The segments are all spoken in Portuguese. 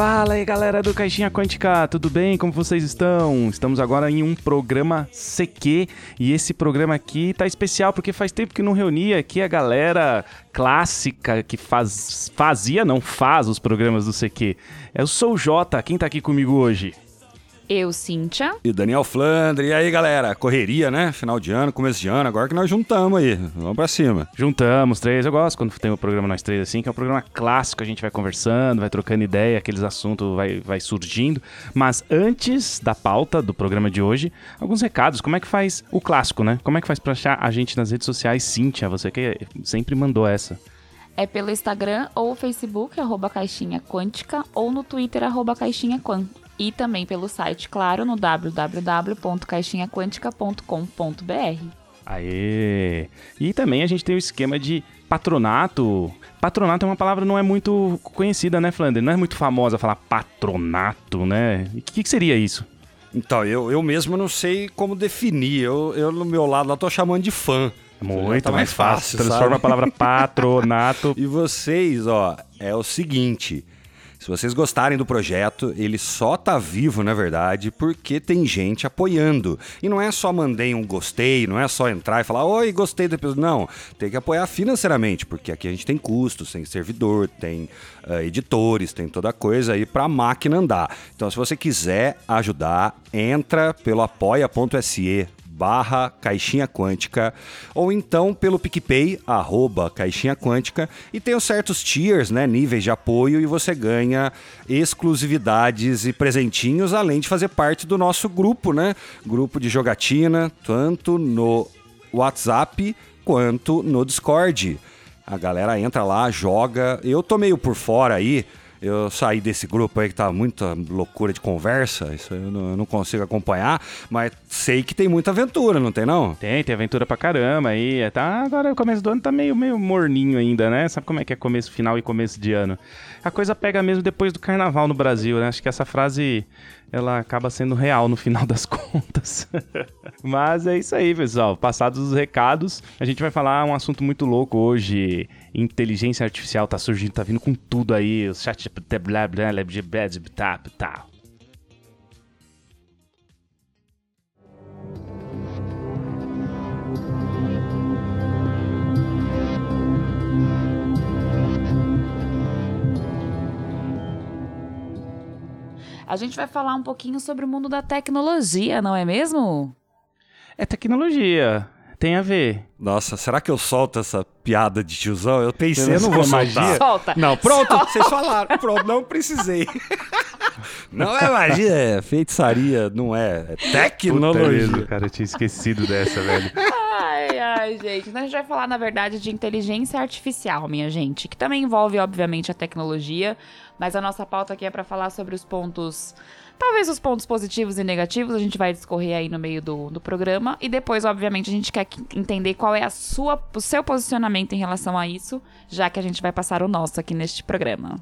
Fala aí galera do Caixinha Quântica, tudo bem? Como vocês estão? Estamos agora em um programa CQ e esse programa aqui tá especial porque faz tempo que não reunia aqui a galera clássica que faz, fazia, não faz os programas do CQ. Eu sou o Jota, quem tá aqui comigo hoje? Eu, Cíntia. E Daniel Flandre. E aí, galera? Correria, né? Final de ano, começo de ano. Agora que nós juntamos aí. Vamos pra cima. Juntamos três. Eu gosto quando tem o um programa nós três assim, que é um programa clássico. A gente vai conversando, vai trocando ideia, aqueles assuntos vai, vai surgindo. Mas antes da pauta do programa de hoje, alguns recados. Como é que faz o clássico, né? Como é que faz pra achar a gente nas redes sociais? Cíntia, você que sempre mandou essa. É pelo Instagram ou Facebook, arroba Caixinha Quântica, ou no Twitter, arroba Caixinha e também pelo site, claro, no www.caixinhaquântica.com.br. Aê! E também a gente tem o esquema de patronato. Patronato é uma palavra não é muito conhecida, né, Flandre? Não é muito famosa falar patronato, né? O que, que, seria isso? Então, eu, eu mesmo não sei como definir. Eu, eu no meu lado lá tô chamando de fã. Muito tá mais, fácil. fácil Transforma sabe? a palavra patronato. e vocês, ó, é o seguinte. Se vocês gostarem do projeto, ele só tá vivo, na verdade, porque tem gente apoiando. E não é só mandei um gostei, não é só entrar e falar, oi, gostei do episódio. Não, tem que apoiar financeiramente, porque aqui a gente tem custos, tem servidor, tem uh, editores, tem toda coisa aí pra máquina andar. Então, se você quiser ajudar, entra pelo apoia.se barra Caixinha Quântica, ou então pelo PicPay, arroba Caixinha Quântica, e tem os certos tiers, né, níveis de apoio, e você ganha exclusividades e presentinhos, além de fazer parte do nosso grupo, né, grupo de jogatina, tanto no WhatsApp quanto no Discord. A galera entra lá, joga. Eu tô meio por fora aí, eu saí desse grupo aí que tá muita loucura de conversa, isso eu não, eu não, consigo acompanhar, mas sei que tem muita aventura, não tem não? Tem, tem aventura pra caramba aí. Tá, agora o começo do ano tá meio, meio morninho ainda, né? Sabe como é que é começo, final e começo de ano? A coisa pega mesmo depois do carnaval no Brasil, né? Acho que essa frase ela acaba sendo real no final das contas. Mas é isso aí, pessoal. Passados os recados, a gente vai falar um assunto muito louco hoje. Inteligência artificial tá surgindo, tá vindo com tudo aí. O chat blá blá blá blá blá blá A gente vai falar um pouquinho sobre o mundo da tecnologia, não é mesmo? É tecnologia. Tem a ver. Nossa, será que eu solto essa piada de tiozão? Eu pensei, eu não vou magia. Solta. Não, pronto, Solta. vocês falaram. Pronto, não precisei. Não é magia, é feitiçaria, não é. É tecnologia. Puta cara, eu tinha esquecido dessa, velho. Ai, ai, gente. Então a gente vai falar, na verdade, de inteligência artificial, minha gente, que também envolve, obviamente, a tecnologia, mas a nossa pauta aqui é para falar sobre os pontos. Talvez os pontos positivos e negativos a gente vai discorrer aí no meio do, do programa. E depois, obviamente, a gente quer entender qual é a sua, o seu posicionamento em relação a isso, já que a gente vai passar o nosso aqui neste programa.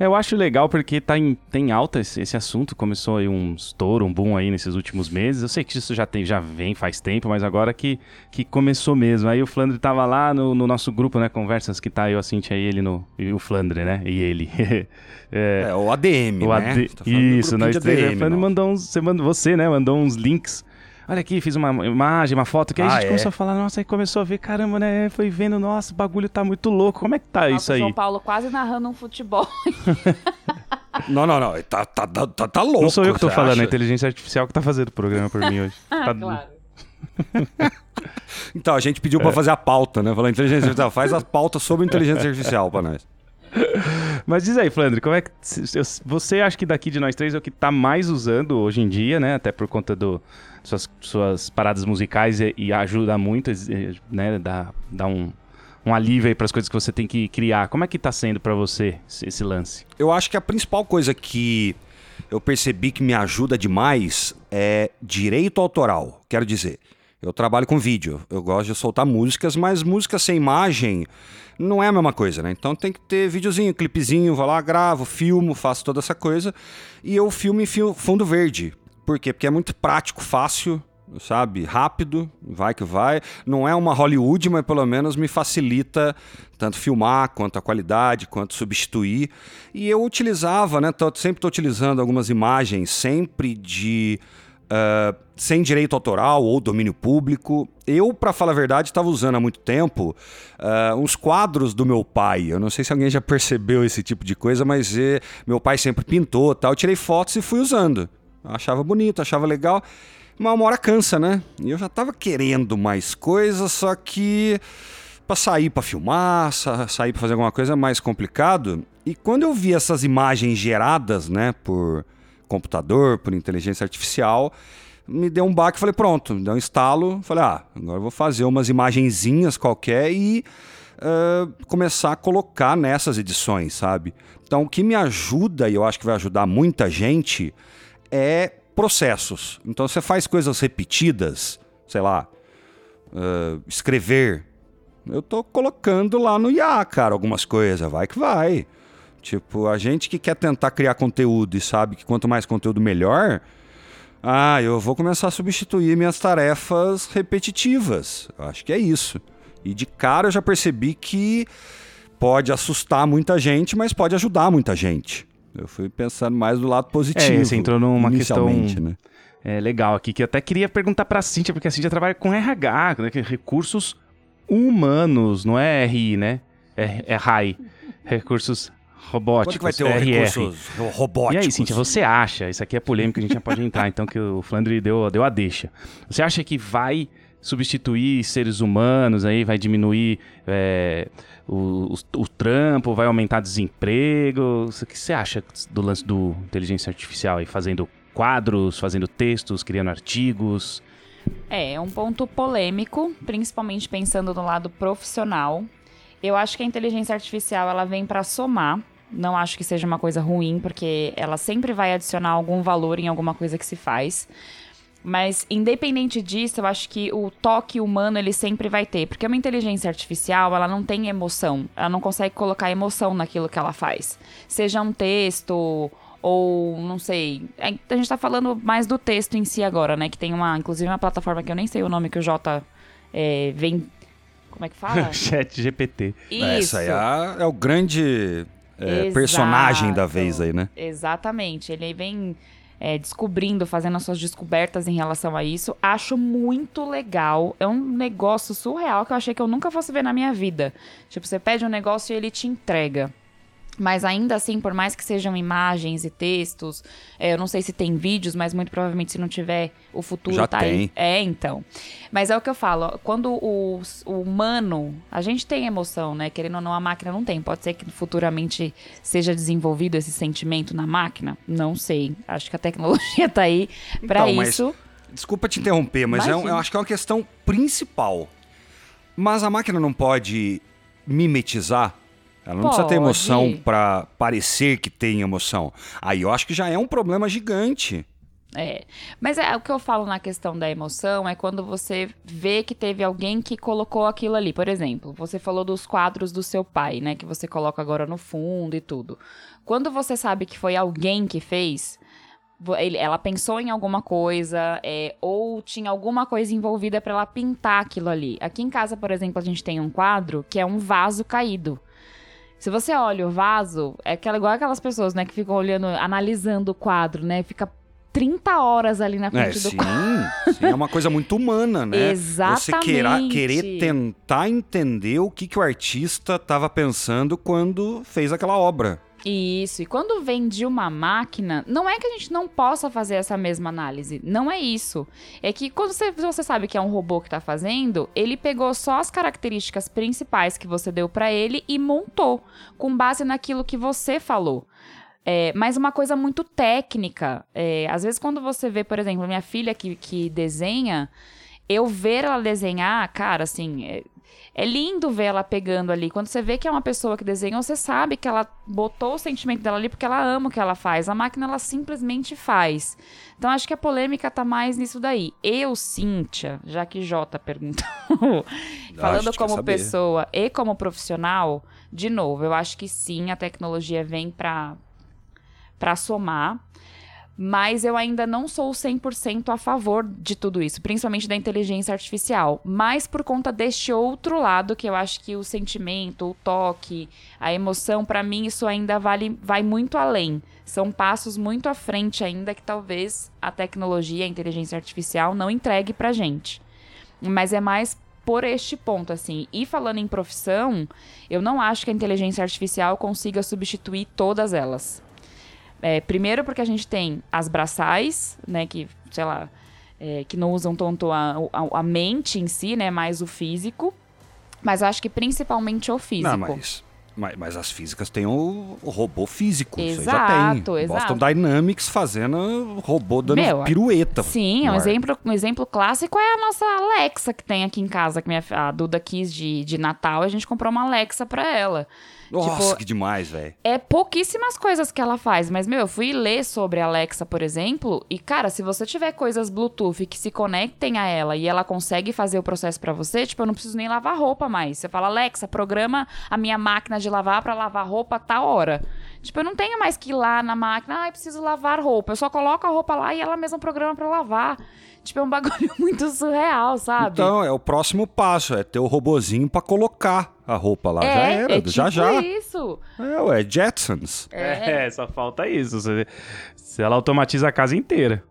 Eu acho legal porque tá em, tem alta esse, esse, assunto, começou aí um estouro, um boom aí nesses últimos meses. Eu sei que isso já, tem, já vem faz tempo, mas agora que, que começou mesmo. Aí o Flandre tava lá no, no nosso grupo, né, conversas que tá eu, a Cintia e ele no... E o Flandre, né, e ele. é, é, o ADM, o né? AD... Isso, nós três. ADM, o Flandre mandou uns... Você, mandou, você, né, mandou uns links olha aqui, fiz uma imagem, uma foto, que aí ah, a gente é? começou a falar, nossa, aí começou a ver, caramba, né? Foi vendo, nossa, o bagulho tá muito louco. Como é que tá nossa, isso aí? São Paulo quase narrando um futebol. não, não, não. Tá, tá, tá, tá louco. Não sou eu que tô falando, acha? a inteligência artificial que tá fazendo o programa por mim hoje. ah, tá... claro. então, a gente pediu é. pra fazer a pauta, né? Falou inteligência artificial, faz a pauta sobre inteligência artificial pra nós. Mas diz aí, Flandre, como é que você acha que daqui de nós três é o que tá mais usando hoje em dia, né? Até por conta do, suas, suas paradas musicais e, e ajuda muito, né? Dá, dá um, um alívio aí para as coisas que você tem que criar. Como é que está sendo para você esse lance? Eu acho que a principal coisa que eu percebi que me ajuda demais é direito autoral. Quero dizer, eu trabalho com vídeo, eu gosto de soltar músicas, mas música sem imagem não é a mesma coisa, né? Então tem que ter videozinho, clipezinho, vou lá, gravo, filmo, faço toda essa coisa. E eu filmo em fundo verde, por quê? Porque é muito prático, fácil sabe? Rápido, vai que vai. Não é uma Hollywood, mas pelo menos me facilita tanto filmar, quanto a qualidade, quanto substituir. E eu utilizava, né? Tô, sempre estou utilizando algumas imagens, sempre de. Uh, sem direito autoral ou domínio público. Eu, para falar a verdade, estava usando há muito tempo uh, uns quadros do meu pai. Eu não sei se alguém já percebeu esse tipo de coisa, mas eh, meu pai sempre pintou tal. Eu tirei fotos e fui usando. Achava bonito, achava legal. Mas uma hora cansa, né? E eu já tava querendo mais coisas, só que para sair para filmar, sa sair para fazer alguma coisa é mais complicado. E quando eu vi essas imagens geradas, né, por computador, por inteligência artificial, me deu um baque, falei, pronto, me deu um estalo, falei, ah, agora eu vou fazer umas imagenzinhas qualquer e uh, começar a colocar nessas edições, sabe? Então, o que me ajuda, e eu acho que vai ajudar muita gente, é processos. Então você faz coisas repetidas, sei lá, uh, escrever. Eu tô colocando lá no IA, cara, algumas coisas, vai que vai. Tipo, a gente que quer tentar criar conteúdo e sabe que quanto mais conteúdo melhor, ah, eu vou começar a substituir minhas tarefas repetitivas. Eu acho que é isso. E de cara eu já percebi que pode assustar muita gente, mas pode ajudar muita gente. Eu fui pensando mais do lado positivo. É, você entrou numa questão né? é, legal aqui, que eu até queria perguntar para a Cíntia, porque a Cíntia trabalha com RH, né, é recursos humanos, não é RI, né? É, é RAI, recursos robóticos. Quando que vai ter RR. recursos robóticos? E aí, Cíntia, você acha, isso aqui é polêmico, a gente já pode entrar, então, que o Flandre deu, deu a deixa. Você acha que vai substituir seres humanos aí, vai diminuir é, o, o, o, trampo, vai aumentar desemprego. O que você acha do lance do inteligência artificial aí, fazendo quadros, fazendo textos, criando artigos? É, é um ponto polêmico, principalmente pensando no lado profissional. Eu acho que a inteligência artificial ela vem para somar. Não acho que seja uma coisa ruim, porque ela sempre vai adicionar algum valor em alguma coisa que se faz. Mas independente disso, eu acho que o toque humano ele sempre vai ter, porque uma inteligência artificial, ela não tem emoção, ela não consegue colocar emoção naquilo que ela faz. Seja um texto ou não sei, é, a gente tá falando mais do texto em si agora, né, que tem uma, inclusive uma plataforma que eu nem sei o nome que o Jota é, vem como é que fala? Chat GPT. Isso. Essa aí é, é o grande é, personagem da vez aí, né? Exatamente. Ele vem é, descobrindo, fazendo as suas descobertas em relação a isso. Acho muito legal. É um negócio surreal que eu achei que eu nunca fosse ver na minha vida. Tipo, você pede um negócio e ele te entrega. Mas ainda assim, por mais que sejam imagens e textos, é, eu não sei se tem vídeos, mas muito provavelmente se não tiver, o futuro Já tá tem. aí. É, então. Mas é o que eu falo, quando o, o, humano, a gente tem emoção, né? Querendo ou não, a máquina não tem. Pode ser que futuramente seja desenvolvido esse sentimento na máquina? Não sei. Acho que a tecnologia tá aí para então, isso. Mas, desculpa te interromper, mas é, eu acho que é uma questão principal. Mas a máquina não pode mimetizar ela não Pode. precisa ter emoção para parecer que tem emoção. Aí eu acho que já é um problema gigante. É. Mas é o que eu falo na questão da emoção é quando você vê que teve alguém que colocou aquilo ali. Por exemplo, você falou dos quadros do seu pai, né? Que você coloca agora no fundo e tudo. Quando você sabe que foi alguém que fez, ela pensou em alguma coisa, é, ou tinha alguma coisa envolvida para ela pintar aquilo ali. Aqui em casa, por exemplo, a gente tem um quadro que é um vaso caído. Se você olha o vaso, é aquela, igual aquelas pessoas, né, que ficam olhando, analisando o quadro, né? Fica 30 horas ali na frente é, do sim, quadro. Sim, é uma coisa muito humana, né? Exatamente. Você queira, querer tentar entender o que, que o artista estava pensando quando fez aquela obra. Isso, e quando vem de uma máquina, não é que a gente não possa fazer essa mesma análise, não é isso. É que quando você, você sabe que é um robô que está fazendo, ele pegou só as características principais que você deu para ele e montou, com base naquilo que você falou. É, mas uma coisa muito técnica. É, às vezes, quando você vê, por exemplo, minha filha que, que desenha, eu ver ela desenhar, cara, assim, é, lindo ver ela pegando ali. Quando você vê que é uma pessoa que desenhou, você sabe que ela botou o sentimento dela ali porque ela ama o que ela faz. A máquina, ela simplesmente faz. Então, acho que a polêmica tá mais nisso daí. Eu, Cíntia, já que Jota perguntou, falando como pessoa e como profissional, de novo, eu acho que sim, a tecnologia vem para para somar. Mas eu ainda não sou 100% a favor de tudo isso, principalmente da inteligência artificial. Mas por conta deste outro lado, que eu acho que o sentimento, o toque, a emoção, para mim, isso ainda vale, vai muito além. São passos muito à frente ainda que talvez a tecnologia, a inteligência artificial não entregue pra gente. Mas é mais por este ponto, assim. E falando em profissão, eu não acho que a inteligência artificial consiga substituir todas elas. É, primeiro porque a gente tem as braçais, né, que, sei lá, é, que não usam tanto a, a, a, mente em si, né, mais o físico. Mas eu acho que principalmente o físico. Não, mas mas, mas, as físicas têm o, o robô físico. Exato, isso aí já tem. exato. Boston Dynamics fazendo robô dando Meu, pirueta. Sim, um exemplo, um exemplo clássico é a nossa Alexa que tem aqui em casa, que minha, a Duda quis de, de Natal, a gente comprou uma Alexa pra ela. Nossa, tipo, que demais, velho. É pouquíssimas coisas que ela faz, mas, meu, eu fui ler sobre a Alexa, por exemplo, e, cara, se você tiver coisas Bluetooth que se conectem a ela e ela consegue fazer o processo para você, tipo, eu não preciso nem lavar roupa mais. Você fala, Alexa, programa a minha máquina de lavar para lavar roupa a tal hora. Tipo, eu não tenho mais que ir lá na máquina, ah, preciso lavar roupa. Eu só coloco a roupa lá e ela mesma programa para lavar. Tipo, é um bagulho muito surreal, sabe? Então, é o próximo passo, é ter o robozinho para colocar a roupa lá. É, já era, é tipo já já. isso. É, ué, Jetsons. É. é, só falta isso. Você, ela automatiza a casa inteira.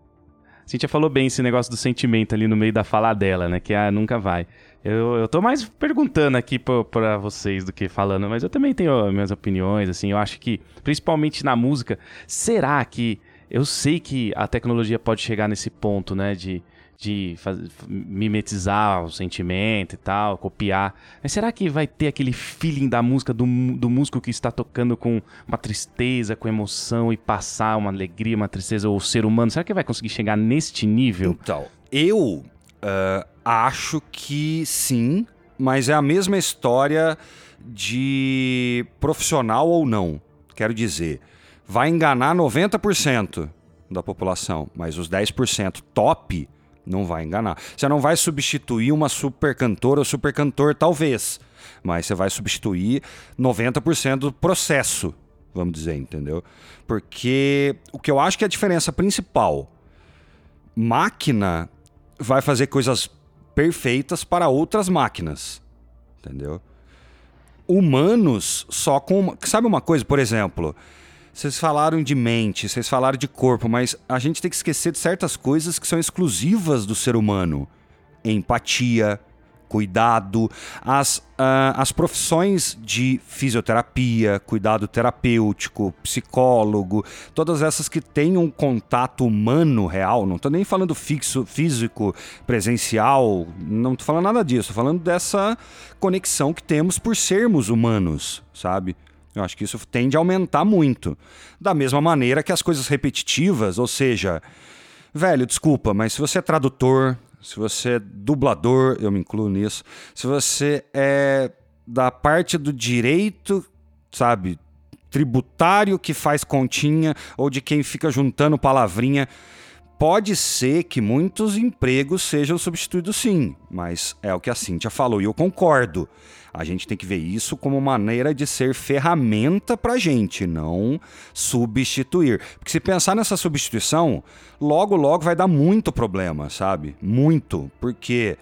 A Cintia falou bem esse negócio do sentimento ali no meio da fala dela, né? Que ah, nunca vai. Eu, eu tô mais perguntando aqui para vocês do que falando, mas eu também tenho minhas opiniões, assim. Eu acho que, principalmente na música, será que eu sei que a tecnologia pode chegar nesse ponto, né? De, de mimetizar o sentimento e tal, copiar. Mas será que vai ter aquele feeling da música, do, do músico que está tocando com uma tristeza, com emoção e passar uma alegria, uma tristeza, ou o ser humano? Será que vai conseguir chegar neste nível? Então, eu uh, acho que sim, mas é a mesma história de profissional ou não. Quero dizer, vai enganar 90% da população, mas os 10% top não vai enganar. Você não vai substituir uma super cantora ou super cantor, talvez, mas você vai substituir 90% do processo, vamos dizer, entendeu? Porque o que eu acho que é a diferença principal, máquina vai fazer coisas perfeitas para outras máquinas, entendeu? Humanos só com. Sabe uma coisa, por exemplo, vocês falaram de mente, vocês falaram de corpo, mas a gente tem que esquecer de certas coisas que são exclusivas do ser humano. Empatia, cuidado, as, uh, as profissões de fisioterapia, cuidado terapêutico, psicólogo, todas essas que têm um contato humano real, não estou nem falando fixo, físico, presencial, não estou falando nada disso, estou falando dessa conexão que temos por sermos humanos, sabe? Eu acho que isso tende a aumentar muito. Da mesma maneira que as coisas repetitivas, ou seja, velho, desculpa, mas se você é tradutor, se você é dublador, eu me incluo nisso, se você é da parte do direito, sabe, tributário que faz continha ou de quem fica juntando palavrinha, pode ser que muitos empregos sejam substituídos sim, mas é o que a Cíntia falou e eu concordo. A gente tem que ver isso como maneira de ser ferramenta para gente, não substituir. Porque se pensar nessa substituição, logo, logo vai dar muito problema, sabe? Muito. Porque,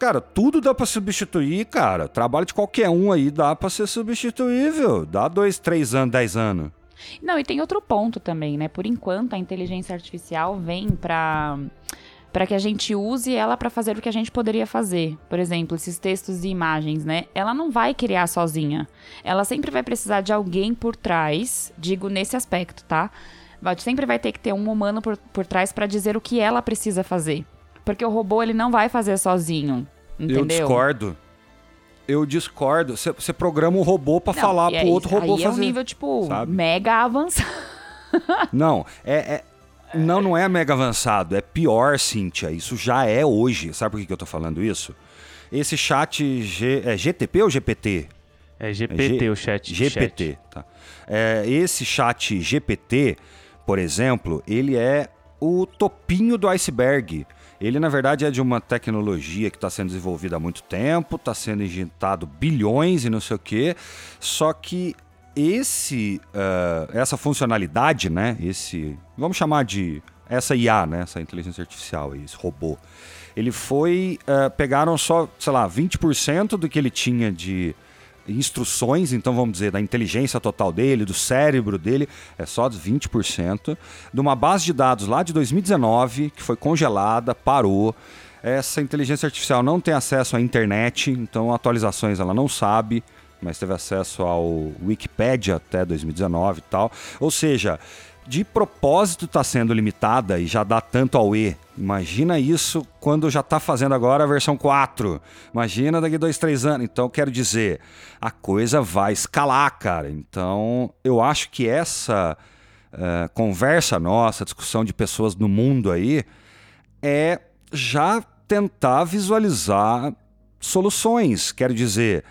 cara, tudo dá para substituir, cara. Trabalho de qualquer um aí dá para ser substituível. Dá dois, três anos, dez anos. Não, e tem outro ponto também, né? Por enquanto, a inteligência artificial vem para para que a gente use ela para fazer o que a gente poderia fazer. Por exemplo, esses textos e imagens, né? Ela não vai criar sozinha. Ela sempre vai precisar de alguém por trás, digo nesse aspecto, tá? Sempre vai ter que ter um humano por, por trás para dizer o que ela precisa fazer. Porque o robô ele não vai fazer sozinho. Entendeu? Eu discordo. Eu discordo. Você programa um robô para falar pro outro robô aí fazer. é um nível, tipo, sabe? mega avançado. Não, é, é, não, não é mega avançado, é pior, Cíntia. Isso já é hoje. Sabe por que eu tô falando isso? Esse chat G, é GTP ou GPT? É GPT é G, o chat. GPT, chat. tá. É, esse chat GPT, por exemplo, ele é o topinho do iceberg. Ele, na verdade, é de uma tecnologia que está sendo desenvolvida há muito tempo, está sendo injetado bilhões e não sei o quê. Só que esse, uh, essa funcionalidade, né? Esse, vamos chamar de essa IA, né? Essa inteligência artificial, esse robô. Ele foi, uh, pegaram só, sei lá, 20% do que ele tinha de instruções, então vamos dizer, da inteligência total dele, do cérebro dele, é só 20%, de uma base de dados lá de 2019, que foi congelada, parou. Essa inteligência artificial não tem acesso à internet, então atualizações ela não sabe mas teve acesso ao Wikipedia até 2019 e tal. Ou seja, de propósito está sendo limitada e já dá tanto ao E. Imagina isso quando já está fazendo agora a versão 4. Imagina daqui dois, três anos. Então, quero dizer, a coisa vai escalar, cara. Então, eu acho que essa uh, conversa nossa, discussão de pessoas no mundo aí, é já tentar visualizar soluções. Quero dizer,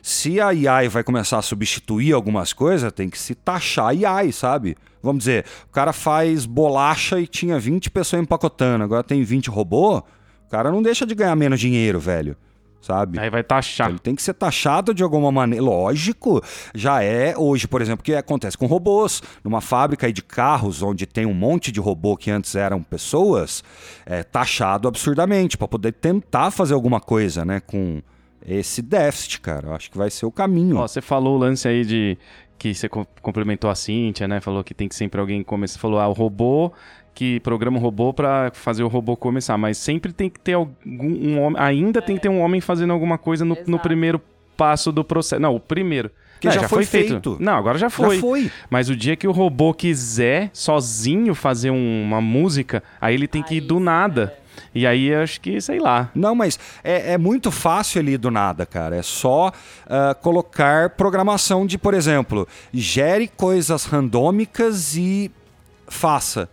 se a AI vai começar a substituir algumas coisas, tem que se taxar a AI, sabe? Vamos dizer, o cara faz bolacha e tinha 20 pessoas empacotando, agora tem 20 robô, o cara não deixa de ganhar menos dinheiro, velho. Sabe? Aí vai taxar. Ele tem que ser taxado de alguma maneira. Lógico, já é hoje, por exemplo, que acontece com robôs. Numa fábrica de carros, onde tem um monte de robô que antes eram pessoas, é taxado absurdamente para poder tentar fazer alguma coisa, né? Com, esse déficit, cara. Eu acho que vai ser o caminho. Ó, você falou o lance aí de que você complementou a Cíntia, né? Falou que tem que sempre alguém começar. Falou, ah, o robô que programa o robô para fazer o robô começar, mas sempre tem que ter algum um homem, ainda é. tem que ter um homem fazendo alguma coisa no, no primeiro passo do processo. Não, o primeiro. Que já, já, foi, feito. feito. Não, agora já foi. Já foi. Mas o dia que o robô quiser sozinho fazer um, uma música, aí ele tem que ir do nada. É. E aí acho que, sei lá. Não, mas é, é muito fácil ali do nada, cara. É só uh, colocar programação de, por exemplo, gere coisas randômicas e faça.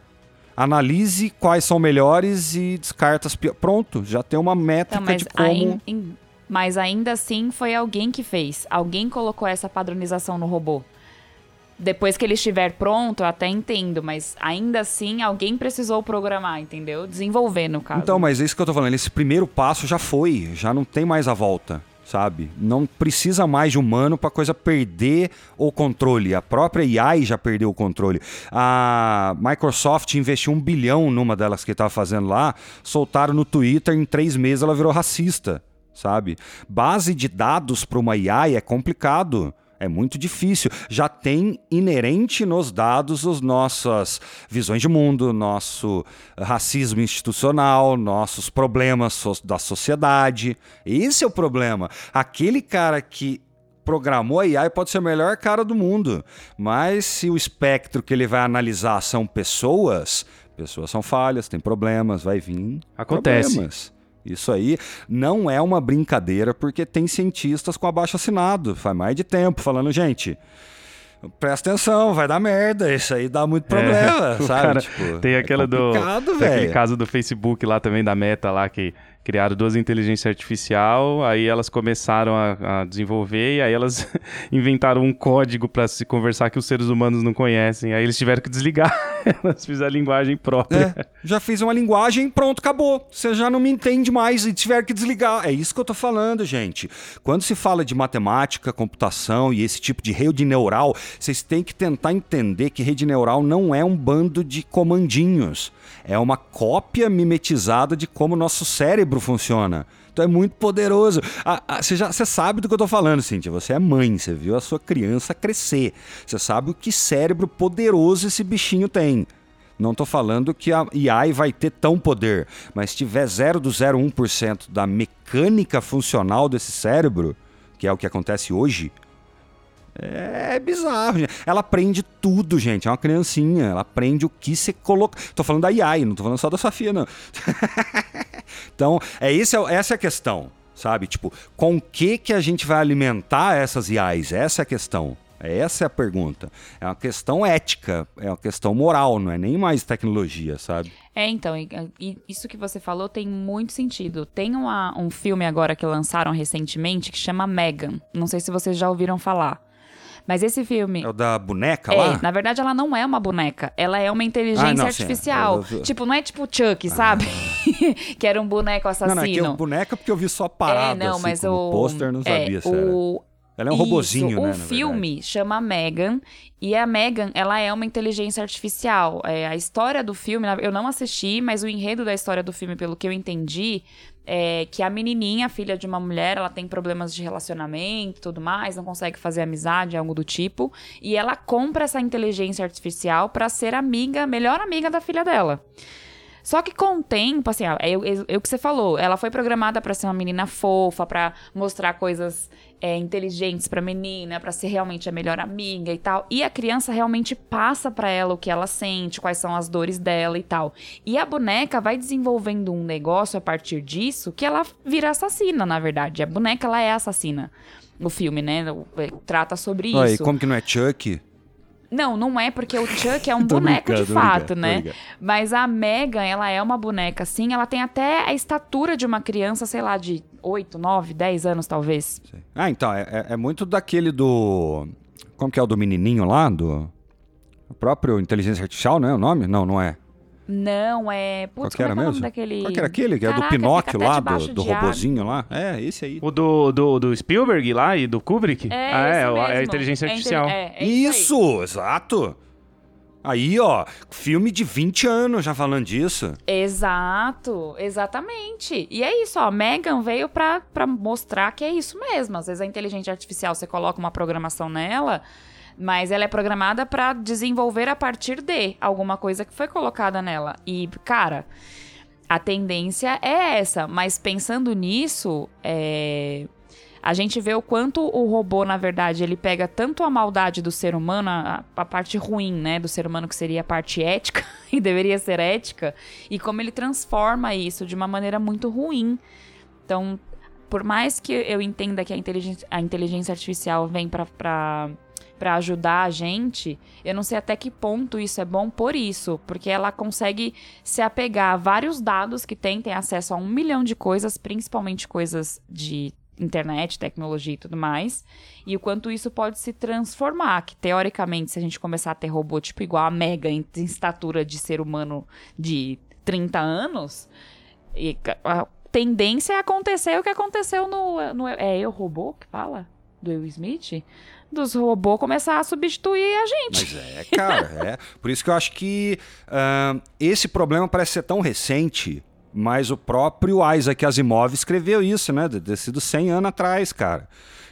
Analise quais são melhores e descarta as piores. Pronto, já tem uma métrica então, de como. mas ainda assim foi alguém que fez. Alguém colocou essa padronização no robô. Depois que ele estiver pronto, eu até entendo, mas ainda assim alguém precisou programar, entendeu? Desenvolver, no caso. Então, mas é isso que eu tô falando. Esse primeiro passo já foi, já não tem mais a volta sabe? Não precisa mais de humano para coisa perder o controle. A própria AI já perdeu o controle. A Microsoft investiu um bilhão numa delas que estava fazendo lá, soltaram no Twitter, em três meses ela virou racista, sabe? Base de dados para uma AI é complicado. É muito difícil. Já tem inerente nos dados as nossas visões de mundo, nosso racismo institucional, nossos problemas da sociedade. Esse é o problema. Aquele cara que programou a AI pode ser o melhor cara do mundo, mas se o espectro que ele vai analisar são pessoas, pessoas são falhas, tem problemas, vai vir Acontece. problemas. Isso aí não é uma brincadeira, porque tem cientistas com abaixo assinado, faz mais de tempo, falando, gente. Presta atenção, vai dar merda, isso aí dá muito problema, é, sabe? Cara, tipo, tem aquela é do. Tem aquele caso do Facebook lá também, da meta lá, que criaram duas inteligências artificial, aí elas começaram a, a desenvolver e aí elas inventaram um código para se conversar que os seres humanos não conhecem. Aí eles tiveram que desligar, elas fizeram a linguagem própria. É, já fiz uma linguagem, pronto, acabou. Você já não me entende mais e tiver que desligar. É isso que eu tô falando, gente. Quando se fala de matemática, computação e esse tipo de rede neural, vocês têm que tentar entender que rede neural não é um bando de comandinhos. É uma cópia mimetizada de como nosso cérebro funciona. Então é muito poderoso. Você já você sabe do que eu tô falando, Cíntia. Você é mãe, você viu a sua criança crescer. Você sabe o que cérebro poderoso esse bichinho tem. Não tô falando que a AI vai ter tão poder, mas se tiver 0,01% da mecânica funcional desse cérebro, que é o que acontece hoje, é bizarro, gente. Ela aprende tudo, gente. É uma criancinha. Ela aprende o que você coloca. Tô falando da AI, não tô falando só da Sofia, não. então, é esse, essa é a questão, sabe? Tipo, com o que, que a gente vai alimentar essas IAs? Essa é a questão. Essa é a pergunta. É uma questão ética, é uma questão moral, não é nem mais tecnologia, sabe? É, então, isso que você falou tem muito sentido. Tem uma, um filme agora que lançaram recentemente que chama Megan. Não sei se vocês já ouviram falar. Mas esse filme. É o da boneca é, lá? Na verdade, ela não é uma boneca. Ela é uma inteligência ah, não, artificial. Sim, eu... Tipo, não é tipo Chuck, ah. sabe? que era um boneco assassino. Não, não, é é boneca porque eu vi só parado. É, não, assim, mas o. pôster não sabia é, se o... Ela é um Isso, robozinho, o né? na filme chama Megan e a Megan, ela é uma inteligência artificial. É, a história do filme, eu não assisti, mas o enredo da história do filme, pelo que eu entendi, é que a menininha, filha de uma mulher, ela tem problemas de relacionamento e tudo mais, não consegue fazer amizade, algo do tipo, e ela compra essa inteligência artificial pra ser amiga, melhor amiga da filha dela. Só que com o tempo, assim, ó, é, o- é, é o que você falou, ela foi programada pra ser uma menina fofa, pra mostrar coisas é, inteligentes pra menina, pra ser realmente a melhor amiga e tal. E a criança realmente passa pra ela o que ela sente, quais são as dores dela e tal. E a boneca vai desenvolvendo um negócio a partir disso que ela vira assassina, na verdade. A boneca, ela é assassina. O filme, né? é, Trata sobre. Aí, isso. como que não é Chuck? Não, não é porque o Chuck é um boneco de fato, né? Mas a Megan, ela é uma boneca, sim. Ela tem até a estatura de uma criança, sei lá, de 8, 9, 10 anos, talvez. Ah, então, é, é- é muito daquele do. Como que é o do menininho lá? Do. O próprio Inteligência Artificial, né? O nome? Não, não é. Não, é... Qual Putz, que era é é mesmo? daquele... Qual que era aquele? Que é do Pinóquio lá, do, do robozinho lá? É, esse aí. O do, do, do Spielberg lá e do Kubrick? É, ah, esse é, o- é a mesmo. inteligência É inte- artificial. É, é isso. Isso, exato. Aí, ó, filme de 20 anos já falando disso. Exato, exatamente. E é isso, ó. Megan veio pra, pra mostrar que é isso mesmo. Às vezes a inteligência artificial, você coloca uma programação nela, mas ela é programada pra desenvolver a partir de alguma coisa que foi colocada nela. E, cara, a tendência é essa. Mas pensando nisso, é. A gente vê o quanto o robô, na verdade, ele pega tanto a maldade do ser humano, a, a parte ruim, né, do ser humano, que seria a parte ética, e deveria ser ética, e como ele transforma isso de uma maneira muito ruim. Então, por mais que eu entenda que a inteligência, a inteligência artificial vem pra para ajudar a gente, eu não sei até que ponto isso é bom por isso, porque ela consegue se apegar a vários dados que tem, tem acesso a um milhão de coisas, principalmente coisas de internet, tecnologia e tudo mais, e o quanto isso pode se transformar, que teoricamente, se a gente começar a ter robô tipo igual a Mega em, estatura de ser humano de 30 anos, e a tendência é acontecer o que aconteceu no, no é eu robô que fala? Do Will Smith, dos robôs começar a substituir a gente. Mas é, cara, é. Por isso que eu acho que ah, esse problema parece ser tão recente, mas o próprio Isaac Asimov escreveu isso, né? De ter sido 100 anos atrás, cara.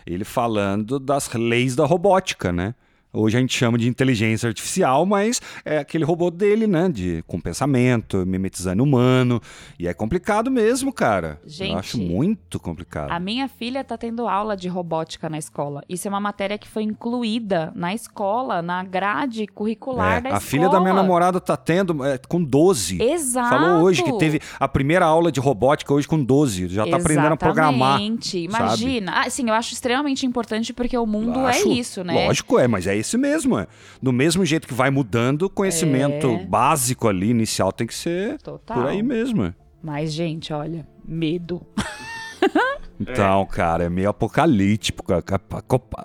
Ele falando das leis da robótica, né? Hoje a gente chama de inteligência artificial, mas é aquele robô dele, né? De, com pensamento, mimetizando humano. E é complicado mesmo, cara. Gente, eu acho muito complicado. A minha filha tá tendo aula de robótica na escola. Isso é uma matéria que foi incluída na escola, na grade curricular É, da a escola. filha da minha namorada tá tendo é, com 12. Exato. Falou hoje que teve a primeira aula de robótica hoje com 12. Já tá aprendendo a programar. Exatamente. Imagina. Ah, sim, eu acho extremamente importante porque o mundo Acho- é isso, né? Lógico, é, mas é esse mesmo. É. Do mesmo jeito que vai mudando, o conhecimento É. básico ali, inicial, tem que ser Total. por aí mesmo. é. Mas, gente, olha, medo. Então, cara, é meio apocalíptico.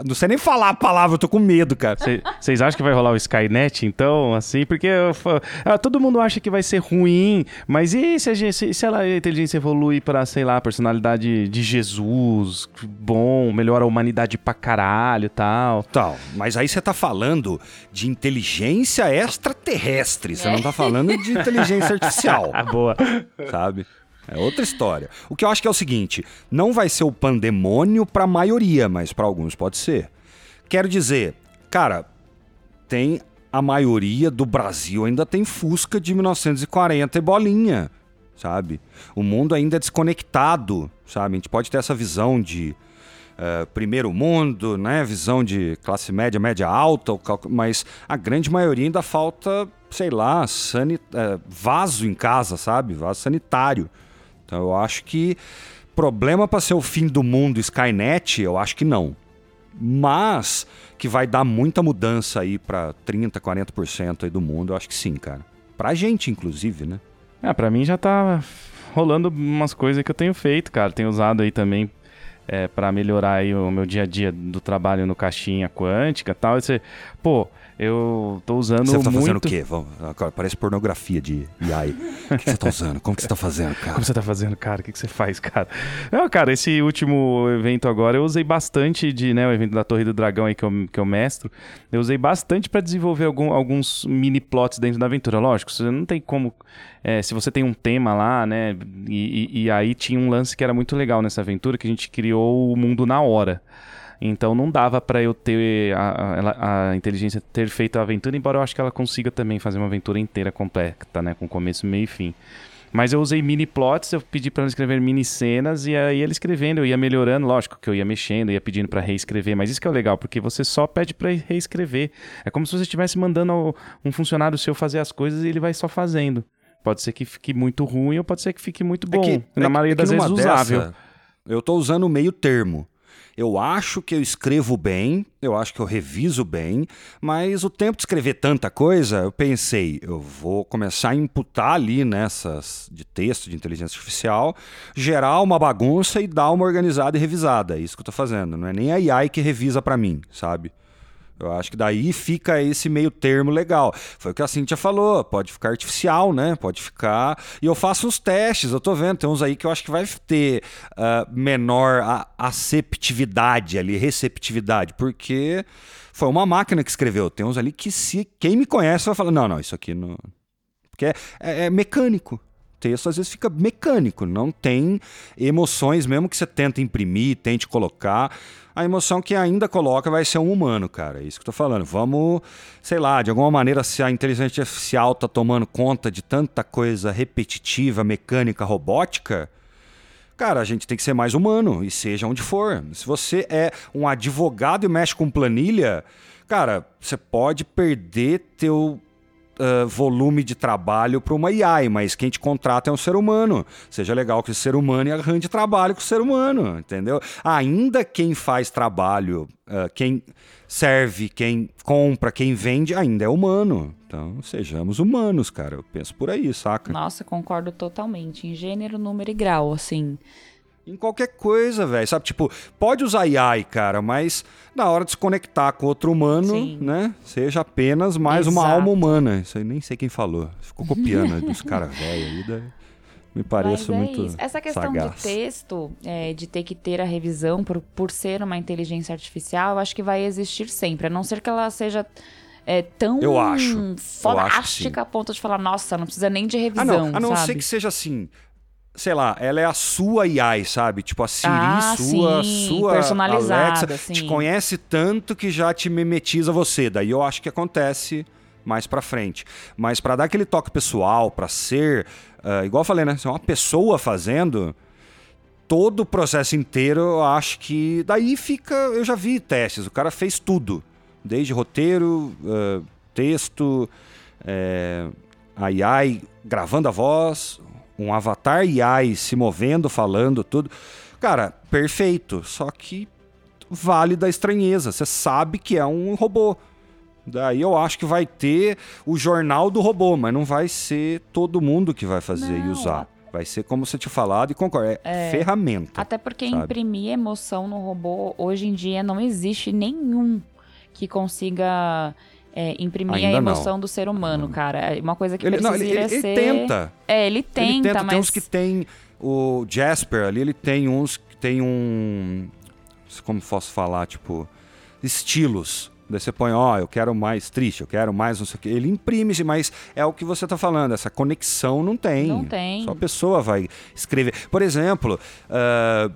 Não sei nem falar a palavra, eu tô com medo, cara. Vocês acham que vai rolar o Skynet, então, assim? Porque eu ah, todo mundo acha que vai ser ruim, mas e se a, gente- se- se ela, a inteligência evolui pra, sei lá, a personalidade de Jesus, bom, melhora a humanidade pra caralho e tal? Tal, mas aí você tá falando de inteligência extraterrestre, você não tá falando de inteligência artificial. Ah, boa. sabe? É outra história. O que eu acho que é o seguinte: não vai ser o pandemônio para a maioria, mas para alguns pode ser. Quero dizer, cara, tem a maioria do Brasil ainda tem Fusca de 1940 e bolinha, sabe? O mundo ainda é desconectado, sabe? A gente pode ter essa visão de eh, primeiro mundo, né? Visão de classe média, média alta, mas a grande maioria ainda falta, sei lá, sani- eh, vaso em casa, sabe? Vaso sanitário. Então eu acho que problema para ser o fim do mundo Skynet, eu acho que não. Mas que vai dar muita mudança aí para 30, 40% aí do mundo, eu acho que sim, cara. Pra gente inclusive, né? Ah, pra mim já tá rolando umas coisas que eu tenho feito, cara. Tenho usado aí também é, para melhorar aí o meu dia a dia do trabalho no caixinha quântica tal. E você, pô, eu tô usando Você tá muito... fazendo o quê? Vamos, agora, parece pornografia de AI. O que você tá usando? Como que você tá fazendo, cara? Como você tá fazendo, cara? O que, que você faz, cara? Não, cara, esse último evento agora eu usei bastante de, né, o evento da Torre do Dragão aí que eu, que eu mestro. Eu usei bastante para desenvolver algum, alguns mini plots dentro da aventura. Lógico, você não tem como. É, se você tem um tema lá, né? E, e, e aí tinha um lance que era muito legal nessa aventura, que a gente criou o mundo na hora. Então não dava para eu ter a, a, a, inteligência ter feito a aventura, embora eu acho que ela consiga também fazer uma aventura inteira completa, né, com começo, meio e fim. Mas eu usei mini plots, eu pedi para ela escrever mini cenas e aí ele escrevendo, eu ia melhorando, lógico que eu ia mexendo, ia pedindo para reescrever, mas isso que é o legal, porque você só pede para reescrever. É como se você estivesse mandando um funcionário seu fazer as coisas e ele vai só fazendo. Pode ser que fique muito ruim ou pode ser que fique muito bom. É que, Na é maioria é das vezes usável. Dessa, eu tô usando o meio termo. Eu acho que eu escrevo bem, eu acho que eu reviso bem, mas o tempo de escrever tanta coisa, eu pensei, eu vou começar a imputar ali nessas de texto de inteligência artificial, gerar uma bagunça e dar uma organizada e revisada. É isso que eu estou fazendo. Não é nem a AI que revisa para mim, sabe? Eu acho que daí fica esse meio termo legal. Foi o que a Cintia falou, pode ficar artificial, né? Pode ficar. E eu faço uns testes, eu tô vendo, tem uns aí que eu acho que vai ter uh, menor aceptividade ali, receptividade, porque foi uma máquina que escreveu. Tem uns ali que se quem me conhece vai falar: não, não, isso aqui não. Porque é, é, é mecânico texto às vezes fica mecânico, não tem emoções, mesmo que você tenta imprimir, tente colocar a emoção que ainda coloca vai ser um humano, cara. É isso que eu tô falando. Vamos, sei lá, de alguma maneira, se a inteligência artificial tá tomando conta de tanta coisa repetitiva, mecânica, robótica, cara, a gente tem que ser mais humano, e seja onde for. Se você é um advogado e mexe com planilha, cara, você pode perder teu uh, volume de trabalho para uma AI, mas quem te contrata é um ser humano. Seja legal que o ser humano arranje trabalho com o ser humano, entendeu? Ainda quem faz trabalho, uh, quem serve, quem compra, quem vende, ainda é humano. Então, sejamos humanos, cara. Eu penso por aí, saca? Nossa, concordo totalmente. Em gênero, número e grau, assim em qualquer coisa, velho. Sabe, tipo, pode usar AI, cara, mas na hora de se conectar com outro humano, Sim. né? Seja apenas mais Exato. uma alma humana. Isso aí nem sei quem falou. Ficou copiando dos caras velhos aí, daí me parece é muito isso. Essa questão sagaz. de texto, é, de ter que ter a revisão por, por ser uma inteligência artificial, eu acho que vai existir sempre, a não ser que ela seja é, tão eu acho. fodástica a ponto de falar, nossa, não precisa nem de revisão, ah, não. A não sabe? ser que seja assim, sei lá, ela é a sua AI, sabe? Tipo, a Siri ah, sua, sim, sua personalizada, Alexa, sim. te conhece tanto que já te mimetiza você. Daí eu acho que acontece mais para frente. Mas para dar aquele toque pessoal, para ser, uh, igual eu falei, né? Ser uma pessoa fazendo todo o processo inteiro, eu acho que daí fica, eu já vi testes, o cara fez tudo, desde roteiro, uh, texto, é, a AI gravando a voz, um avatar AI se movendo, falando, tudo. Cara, perfeito. Só que vale da estranheza. Você sabe que é um robô. Daí eu acho que vai ter o jornal do robô, mas não vai ser todo mundo que vai fazer não. e usar. Vai ser como você tinha falado e concordo, é, é ferramenta. Até porque sabe? imprimir emoção no robô, hoje em dia não existe nenhum que consiga é, imprimir Ainda a emoção não. do ser humano, cara. É uma coisa que ele, não, ele, ele, ser... Ele tenta. É, ele tenta, ele tenta. mas... Tem uns que tem... O Jasper ali, ele tem uns que tem um... Como posso falar? Tipo... Estilos. Daí você põe, ó, oh, eu quero mais triste, eu quero mais não sei o quê. Ele imprime, mas é o que você está falando, essa conexão não tem. Não tem. Só a pessoa vai escrever. Por exemplo, uh,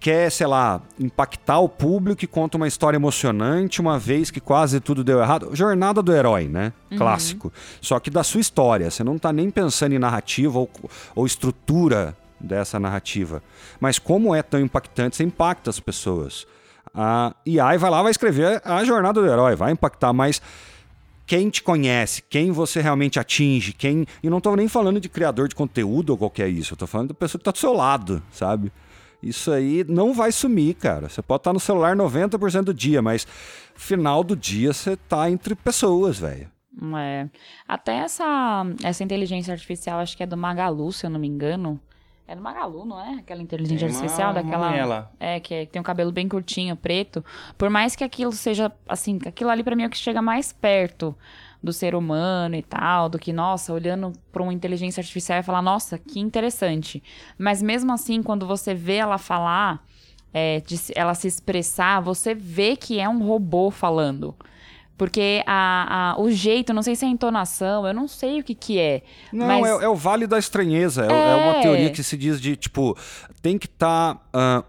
quer, sei lá, impactar o público e conta uma história emocionante, uma vez que quase tudo deu errado. Jornada do herói, né? Uhum. Clássico. Só que da sua história. Você não está nem pensando em narrativa ou, ou estrutura dessa narrativa. Mas como é tão impactante, você impacta as pessoas. Ah, e aí vai lá, vai escrever a jornada do herói, vai impactar, mas quem te conhece, quem você realmente atinge, quem. E não estou nem falando de criador de conteúdo ou qualquer isso, eu tô falando da pessoa que está do seu lado, sabe? Isso aí não vai sumir, cara. Você pode estar no celular 90% do dia, mas final do dia você tá entre pessoas, velho. É. Até essa, essa inteligência artificial, acho que é do Magalu, se eu não me engano. É no Magalu, não é? Aquela inteligência uma- artificial daquela. mulher É, que, é- que tem um cabelo bem curtinho, preto. Por mais que aquilo seja, assim, que aquilo ali pra mim é o que chega mais perto do ser humano e tal, do que, nossa, olhando pra uma inteligência artificial e falar, nossa, que interessante. Mas mesmo assim, quando você vê ela falar, é, de ela se expressar, você vê que é um robô falando. Porque a, a- o jeito, não sei se é a entonação, eu não sei o que que é. Não, mas... é, é o vale da estranheza. É, é uma É. teoria que se diz de, tipo, tem que estar